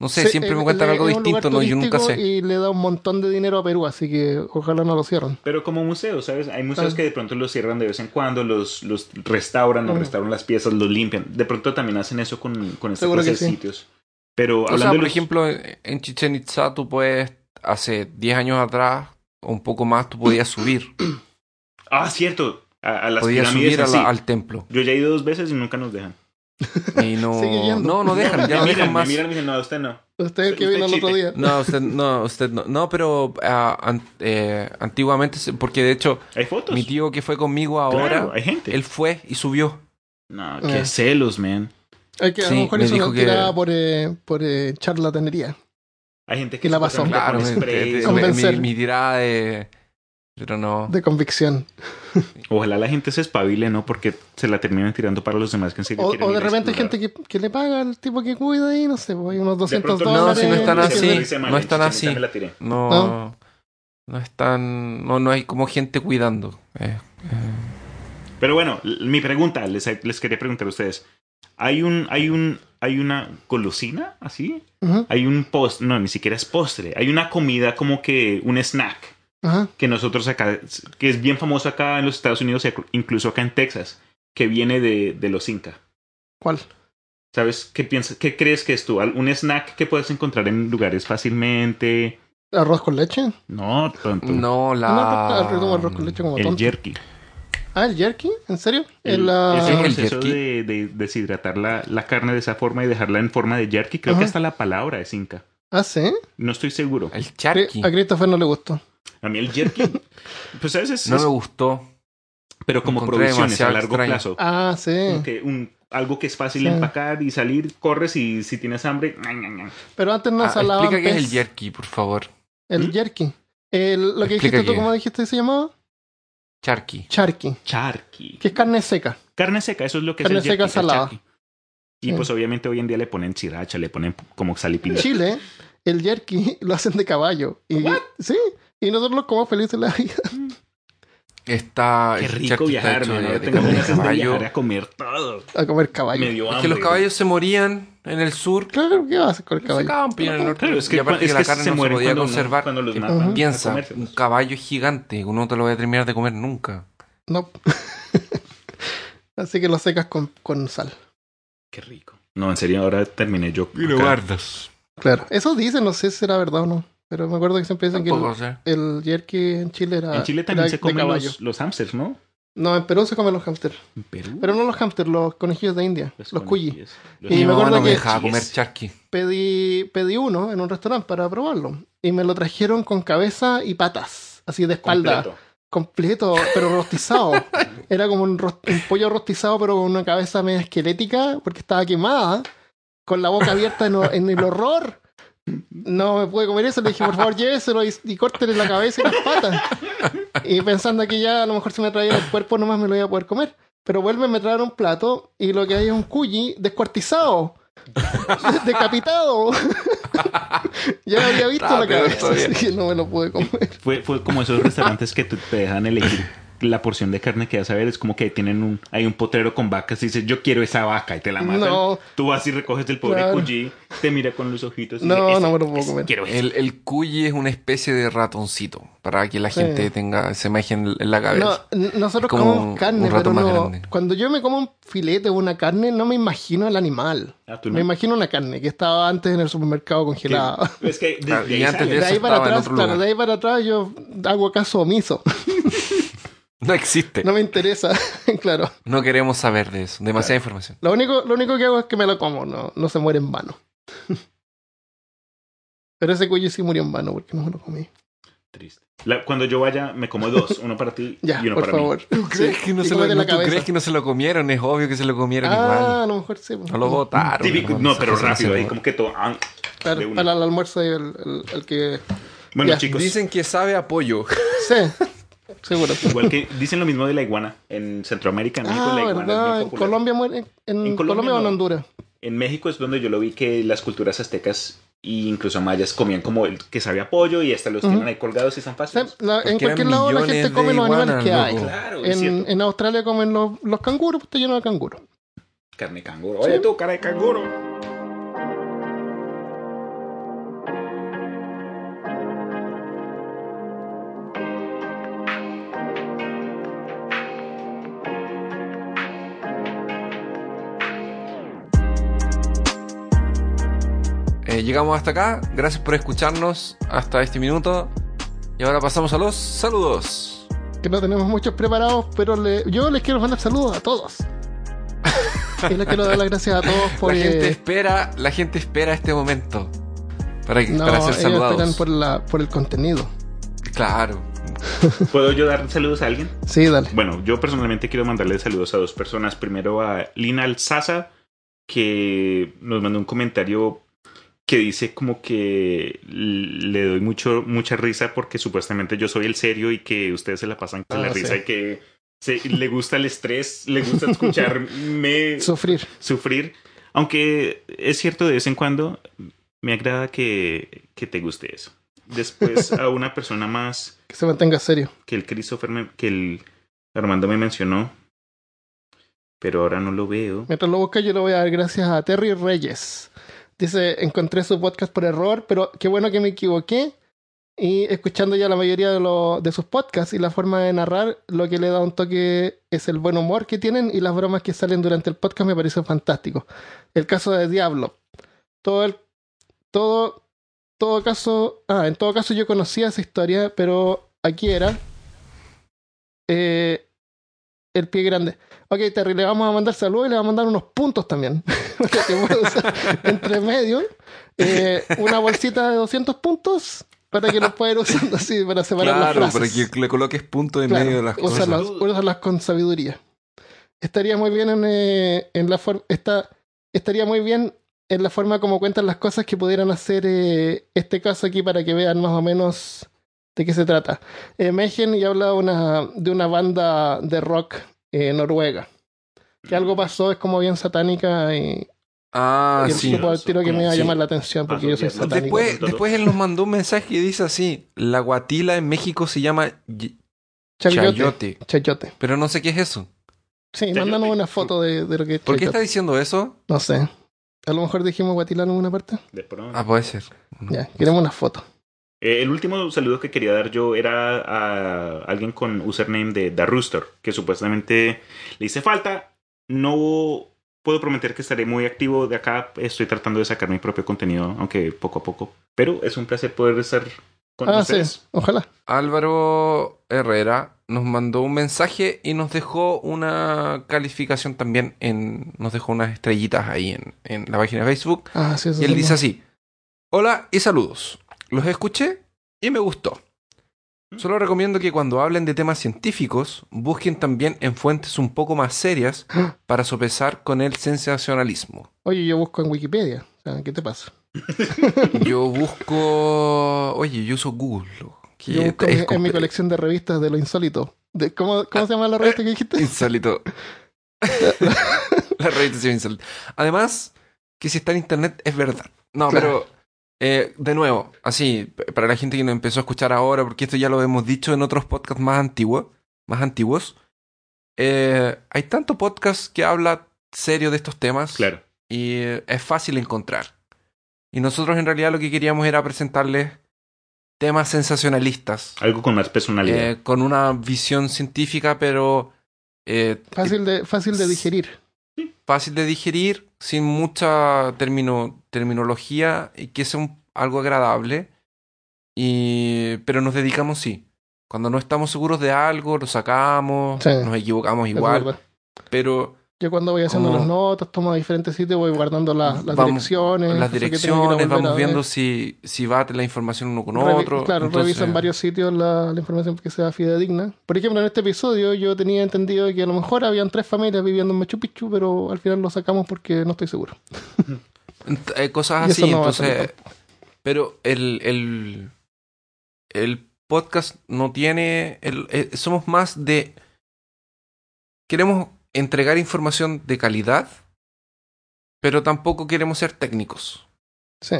No sé, Sí, siempre eh, me cuentan le- algo distinto, no, yo nunca sé. Y le da un montón de dinero a Perú, así que ojalá no lo cierren. Pero como museo, ¿sabes? Hay museos Ah. que de pronto los cierran de vez en cuando, los, los restauran o Mm. restauran las piezas, los limpian. De pronto también hacen eso con, con esta clase de sí. sitios. Pero O hablando sea, de por los- ejemplo, en Chichen Itza tú puedes, hace 10 años atrás, o un poco más, tú podías subir. Ah, cierto. A, a las podías pirámides subir a la- sí. al templo. Yo ya he ido dos veces y nunca nos dejan. Y no, Sigue yendo. no, no dejan, ya me no miran, dejan más. Me miran y me dicen, no, usted no. Usted que vino el otro día. No, usted no, usted no. No, pero ah, an- eh, antiguamente, porque de hecho, Hay fotos. mi tío que fue conmigo ahora, Claro, hay gente. él fue y subió. No, qué Ah. celos, man. Es que a Sí, lo mejor me eso que- tiraba por, eh, por eh, charlatanería. Hay gente que la pasó. Claro, me- spray. me- me- Convencer. mi, mi tirada de. Pero no. De convicción. Ojalá la gente se espabile, ¿no? Porque se la terminan tirando para los demás que en serio O, quieren o de repente hay gente que, que le paga al tipo que cuida ahí, no sé, pues hay unos 200 pronto- No, dólares. si no están así, no están así. No. ¿No? No están. No, no hay como gente cuidando. Eh, Pero bueno, mi pregunta, les, les quería preguntar a ustedes. ¿Hay un, hay un, hay una golosina así? Hay un post, no, ni siquiera es postre. Hay una comida como que un snack Ajá. que nosotros acá, que es bien famoso acá en los Estados Unidos, e incluso acá en Texas, que viene de, de los Inca. ¿Cuál? ¿Sabes qué piensas? ¿Qué crees que es tú? ¿Un snack que puedes encontrar en lugares fácilmente? ¿Arroz con leche? No, tonto. no, la. No, arroz, con leche como el tonto. jerky. Ah, el jerky, ¿en serio? El, El, ah, el proceso jerky. de, de deshidratar la, la carne de esa forma y dejarla en forma de jerky, creo Ajá. que hasta la palabra es inca. ah, sí. No estoy seguro. El charqui. A Christopher no le gustó. A mí el jerky, pues a veces No es- me gustó. pero como encontré producciones a largo extraño. plazo. Ah, sí. Como que un, algo que es fácil Sí. empacar y salir, corres y si tienes hambre, ña, ña, ña. Pero antes no Ah, salaban explica qué es el jerky, por favor. El ¿Mm? jerky. El- lo que Explica dijiste tú. ¿cómo dijiste que se llamaba? Charqui. Charqui. charqui. Que es carne seca. Carne seca, eso es lo que Carne es el seca jerky, salada. Y Sí. pues obviamente hoy en día le ponen sriracha, le ponen como sal y En pimienta. Chile, el jerky lo hacen de caballo. Y, Sí. Y nosotros lo comemos felices en la vida. Está. Qué rico viajar, hecho man. de tengo ganas de viajar a comer todo. A comer caballo. Me dio Es hambre. que los caballos se morían en el sur. Claro, ¿qué vas a hacer con el Se caballo? acaban en el norte. Claro, es que, y aparte es que la carne se no se podía cuando, conservar. cuando los matan. Piensa, comérselos. un caballo es gigante, uno no te lo voy a terminar de comer nunca. No. Así que lo secas con, con sal. Qué rico. No, en serio, ahora terminé yo. acá. guardas. Claro. Eso dicen, no sé si será verdad o no. Pero me acuerdo que siempre dicen que el, sé. el jerky en Chile era. En Chile también era se comen los, los hamsters, ¿no? No, en Perú se comen los hamsters. En Perú. Pero no los hamsters, los conejillos de India. Los. Los- Y Mi me acuerdo no me que- dejaba comer charqui. Pedí, pedí uno en un restaurante para probarlo. Y me lo trajeron con cabeza y patas. Así de espalda. completo. completo, pero rostizado. Era como un, pollo rostizado, pero con una cabeza media esquelética, porque estaba quemada, con la boca abierta en el horror. No me pude comer eso, le dije, por favor, lléveselo y, y córtele la cabeza y las patas. Y pensando que ya a lo mejor si me traía el cuerpo nomás me lo iba a poder comer. Pero vuelve, me traer un plato y lo que hay es un cuyi descuartizado. Decapitado. ya había visto Ah, la cabeza, así que no me lo pude comer. Fue, fue como esos restaurantes que te dejan elegir la porción de carne que vas a ver. Es como que tienen un, hay un potrero con vacas y dices, yo quiero esa vaca y te la matan. No. Tú vas y recoges el pobre Claro. cuyi, te mira con los ojitos y No, dice, no "Ese, me lo puedo comer. Quiero ese". El, el cuyi es una especie de ratoncito, para que la Sí. gente tenga esa imagen en la No, cabeza. n- nosotros Como comemos carne, pero no. Cuando yo me como un filete o una carne, no me imagino el animal. Ah, ¿tú Me no? imagino una carne que estaba antes en el supermercado congelada. Es que ahí de De eso ahí para atrás, claro, de ahí para atrás yo hago caso omiso. No existe. No me interesa, claro. No queremos saber de eso. Demasiada información. Lo único, lo único que hago es que me lo como, no, no se muere en vano. Pero ese cuello sí murió en vano porque no me lo comí. Triste. La- cuando yo vaya, me como dos. Uno para ti Ya, y uno por para favor. ¿Tú crees, Sí. que no se lo, no, tú crees que no se lo comieron? Es obvio que se lo comieron Ah, igual. a lo mejor sí. No lo botaron. mí. Típico, no, pero rápido. Ahí como que todo. ah, Claro, para el almuerzo y el, el- el que... Bueno, Ya, chicos. Dicen que sabe a pollo. Sí, seguro. Igual que dicen lo mismo de la iguana. En Centroamérica, en México, Ah, la iguana es verdad. En popular. Colombia muere. En, En Colombia, Colombia o en no. Honduras. En México es donde yo lo vi que las culturas aztecas e incluso mayas comían como el que sabía pollo y hasta los Ujú. tienen ahí colgados y están fáciles. la- en cualquier lado la gente come los animales iguanas, que hay. Claro, es en Australia comen los, los canguros, pues está lleno de canguros. Carne de canguro. Oye tú, cara de canguro. Eh, llegamos hasta acá. Gracias por escucharnos hasta este minuto. Y ahora pasamos a los saludos. Que no tenemos muchos preparados, pero le- yo les quiero mandar saludos a todos. y les quiero dar las gracias a todos por. La gente eh, espera, la gente espera este momento para, que- no, para ser ellos saludados. esperan por, la, por el contenido. Claro. ¿Puedo yo dar saludos a alguien? Sí, dale. Bueno, yo personalmente quiero mandarle saludos a dos personas. Primero a Lina Alzaza, que nos mandó un comentario que dice como que le doy mucho mucha risa porque supuestamente yo soy el serio y que ustedes se la pasan con Ah, la sí. risa y que se- le gusta el estrés, le gusta escucharme Sufrir. sufrir. Aunque es cierto, de vez en cuando me agrada que, que te guste eso. Después a una persona más Que se mantenga serio. que el Christopher, me- que el Armando me mencionó, pero ahora no lo veo. Mientras lo busca, yo le voy a dar gracias a Terry Reyes. Dice, encontré su podcast por error, pero qué bueno que me equivoqué. Y escuchando ya la mayoría de, lo- de sus podcasts y la forma de narrar, lo que le da un toque es el buen humor que tienen y las bromas que salen durante el podcast me parecen fantásticos. El caso de Diablo. Todo el... Todo... Todo caso... Ah, en todo caso yo conocía esa historia, pero aquí era... Eh, el pie grande. Ok, Terry, le vamos a mandar saludos y le vamos a mandar unos puntos también. Para que pueda usar entre medio. Eh, una bolsita de 200 puntos para que los pueda ir usando así para separar Claro, las para frases. que le coloques punto en Claro, medio de las cosas. úsalas, úsalas con sabiduría. Estaría muy bien en, eh, en la forma. Está, estaría muy bien en la forma como cuentan las cosas que pudieran hacer eh, este caso aquí para que vean más o menos de qué se trata. Eh, Megen y habla de una, de una banda de rock eh, noruega. Que algo pasó, es como bien satánica y, Ah, y él sí. supo al tiro que me iba a Sí. llamar la atención porque yo soy Después- satánico. Después, después él nos mandó un mensaje y dice así: La guatila en México se llama y- Chayote. chayote. Chayote. Pero no sé qué es eso. Sí, Chayote. mándanos una foto de, de lo que es ¿Por qué está diciendo eso? No sé. A lo mejor dijimos guatilano en una parte. De pronto. Ah, puede ser. Ya, queremos una foto. Eh, el último saludo que quería dar yo era a alguien con username de The Rooster, que supuestamente le hice falta. No puedo prometer que estaré muy activo de acá. Estoy tratando de sacar mi propio contenido, aunque poco a poco. Pero es un placer poder estar con Ah, ustedes. sí, ojalá. Álvaro Herrera nos mandó un mensaje y nos dejó una calificación también en. Nos dejó unas estrellitas ahí en, en la página de Facebook. Ah, sí, eso Y él dice así: Hola y saludos. Los escuché y me gustó. Solo recomiendo que cuando hablen de temas científicos, busquen también en fuentes un poco más serias para sopesar con el sensacionalismo. Oye, yo busco en Wikipedia. ¿Qué te pasa? Yo busco. Oye, yo uso Google. que Yo busco en, en mi colección de revistas de lo insólito. De, ¿Cómo, cómo se llama la revista que dijiste? Insólito. la revista se insólito. Además, que si está en internet es verdad. No, Claro. pero. Eh, de nuevo, así, para la gente que nos empezó a escuchar ahora, porque esto ya lo hemos dicho en otros podcasts más antiguos, más antiguos. eh, hay tanto podcast que habla serio de estos temas Claro. y eh, es fácil encontrar. Y nosotros en realidad lo que queríamos era presentarles temas sensacionalistas Algo con más personalidad. eh, con una visión científica, pero eh, Fácil de, fácil de digerir. Fácil de digerir, sin mucha termino, terminología y que sea un- algo agradable. Y, pero nos dedicamos, sí. Cuando no estamos seguros de algo, lo sacamos, Sí. nos equivocamos igual, pero Yo cuando voy haciendo las notas, tomo a diferentes sitios, voy guardando la- las Vamos- direcciones. las direcciones, vamos viendo si, si va la información uno con Revi- otro. Claro, Entonces, reviso en varios sitios la, la información que sea fidedigna. Por ejemplo, en este episodio yo tenía entendido que a lo mejor habían tres familias viviendo en Machu Picchu, pero al final lo sacamos porque no estoy seguro. eh, cosas así, no entonces... Pero el, el, el podcast no tiene. el- eh, somos más de. Queremos entregar información de calidad, pero tampoco queremos ser técnicos. Sí.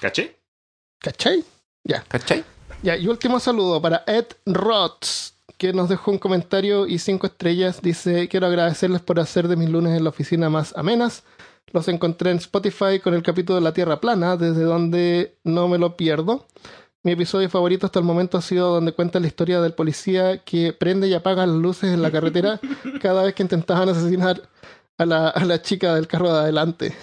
¿Caché? ¿Cachai? ¿Cachai? Ya, y último saludo para Ed Rots, que nos dejó un comentario y cinco estrellas. Dice, quiero agradecerles por hacer de mis lunes en la oficina más amenas. Los encontré en Spotify con el capítulo de la Tierra plana, desde donde no me lo pierdo. Mi episodio favorito hasta el momento ha sido donde cuenta la historia del policía que prende y apaga las luces en la carretera cada vez que intentaban asesinar a la, a la chica del carro de adelante.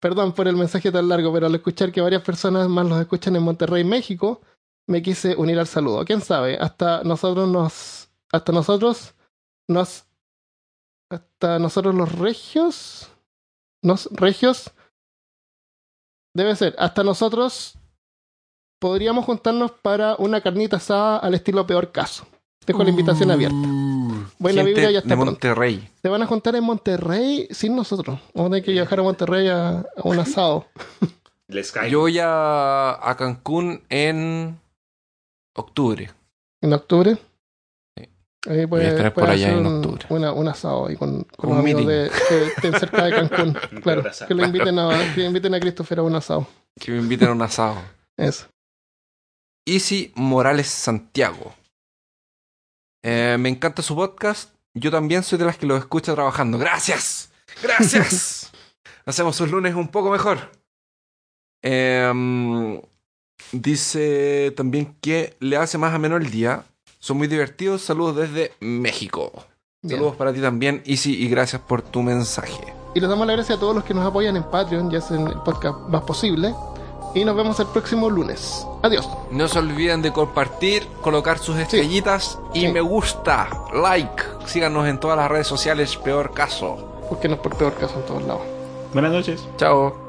Perdón por el mensaje tan largo, pero al escuchar que varias personas más los escuchan en Monterrey, México, me quise unir al saludo. ¿Quién sabe? Hasta nosotros nos... Hasta nosotros nos... Hasta nosotros los regios... Nos regios... Debe ser. Hasta nosotros podríamos juntarnos para una carnita asada al estilo peor caso. Dejo la invitación abierta. Uh, Buena Vibra ya está de pronto. Monterrey. Se van a juntar en Monterrey sin nosotros. Vamos a tener que viajar a Monterrey a, a un asado. Les cae. Yo voy a, a Cancún en octubre. En octubre. Sí. Ahí Voy a puede, estar puede por allá en un, octubre. una- un asado ahí con, con Un amigos de, que estén cerca de Cancún. Claro, que le inviten a, que inviten a Christopher a un asado. Que me inviten a un asado. Eso. Easy Morales Santiago. Eh, me encanta su podcast. Yo también soy de las que lo escucha trabajando. Gracias. Gracias. Hacemos sus lunes un poco mejor. Em, dice también que le hace más ameno el día. Son muy divertidos. Saludos desde México. Bien. Saludos para ti también, Easy, y gracias por tu mensaje. Y les damos las gracias a todos los que nos apoyan en Patreon, ya hacen el podcast más posible. Y nos vemos el próximo lunes. Adiós. No se olviden de compartir, colocar sus estrellitas y Sí. me gusta, like. Síganos en todas las redes sociales, peor caso. Búsquenos por peor caso en todos lados. Buenas noches. Chao.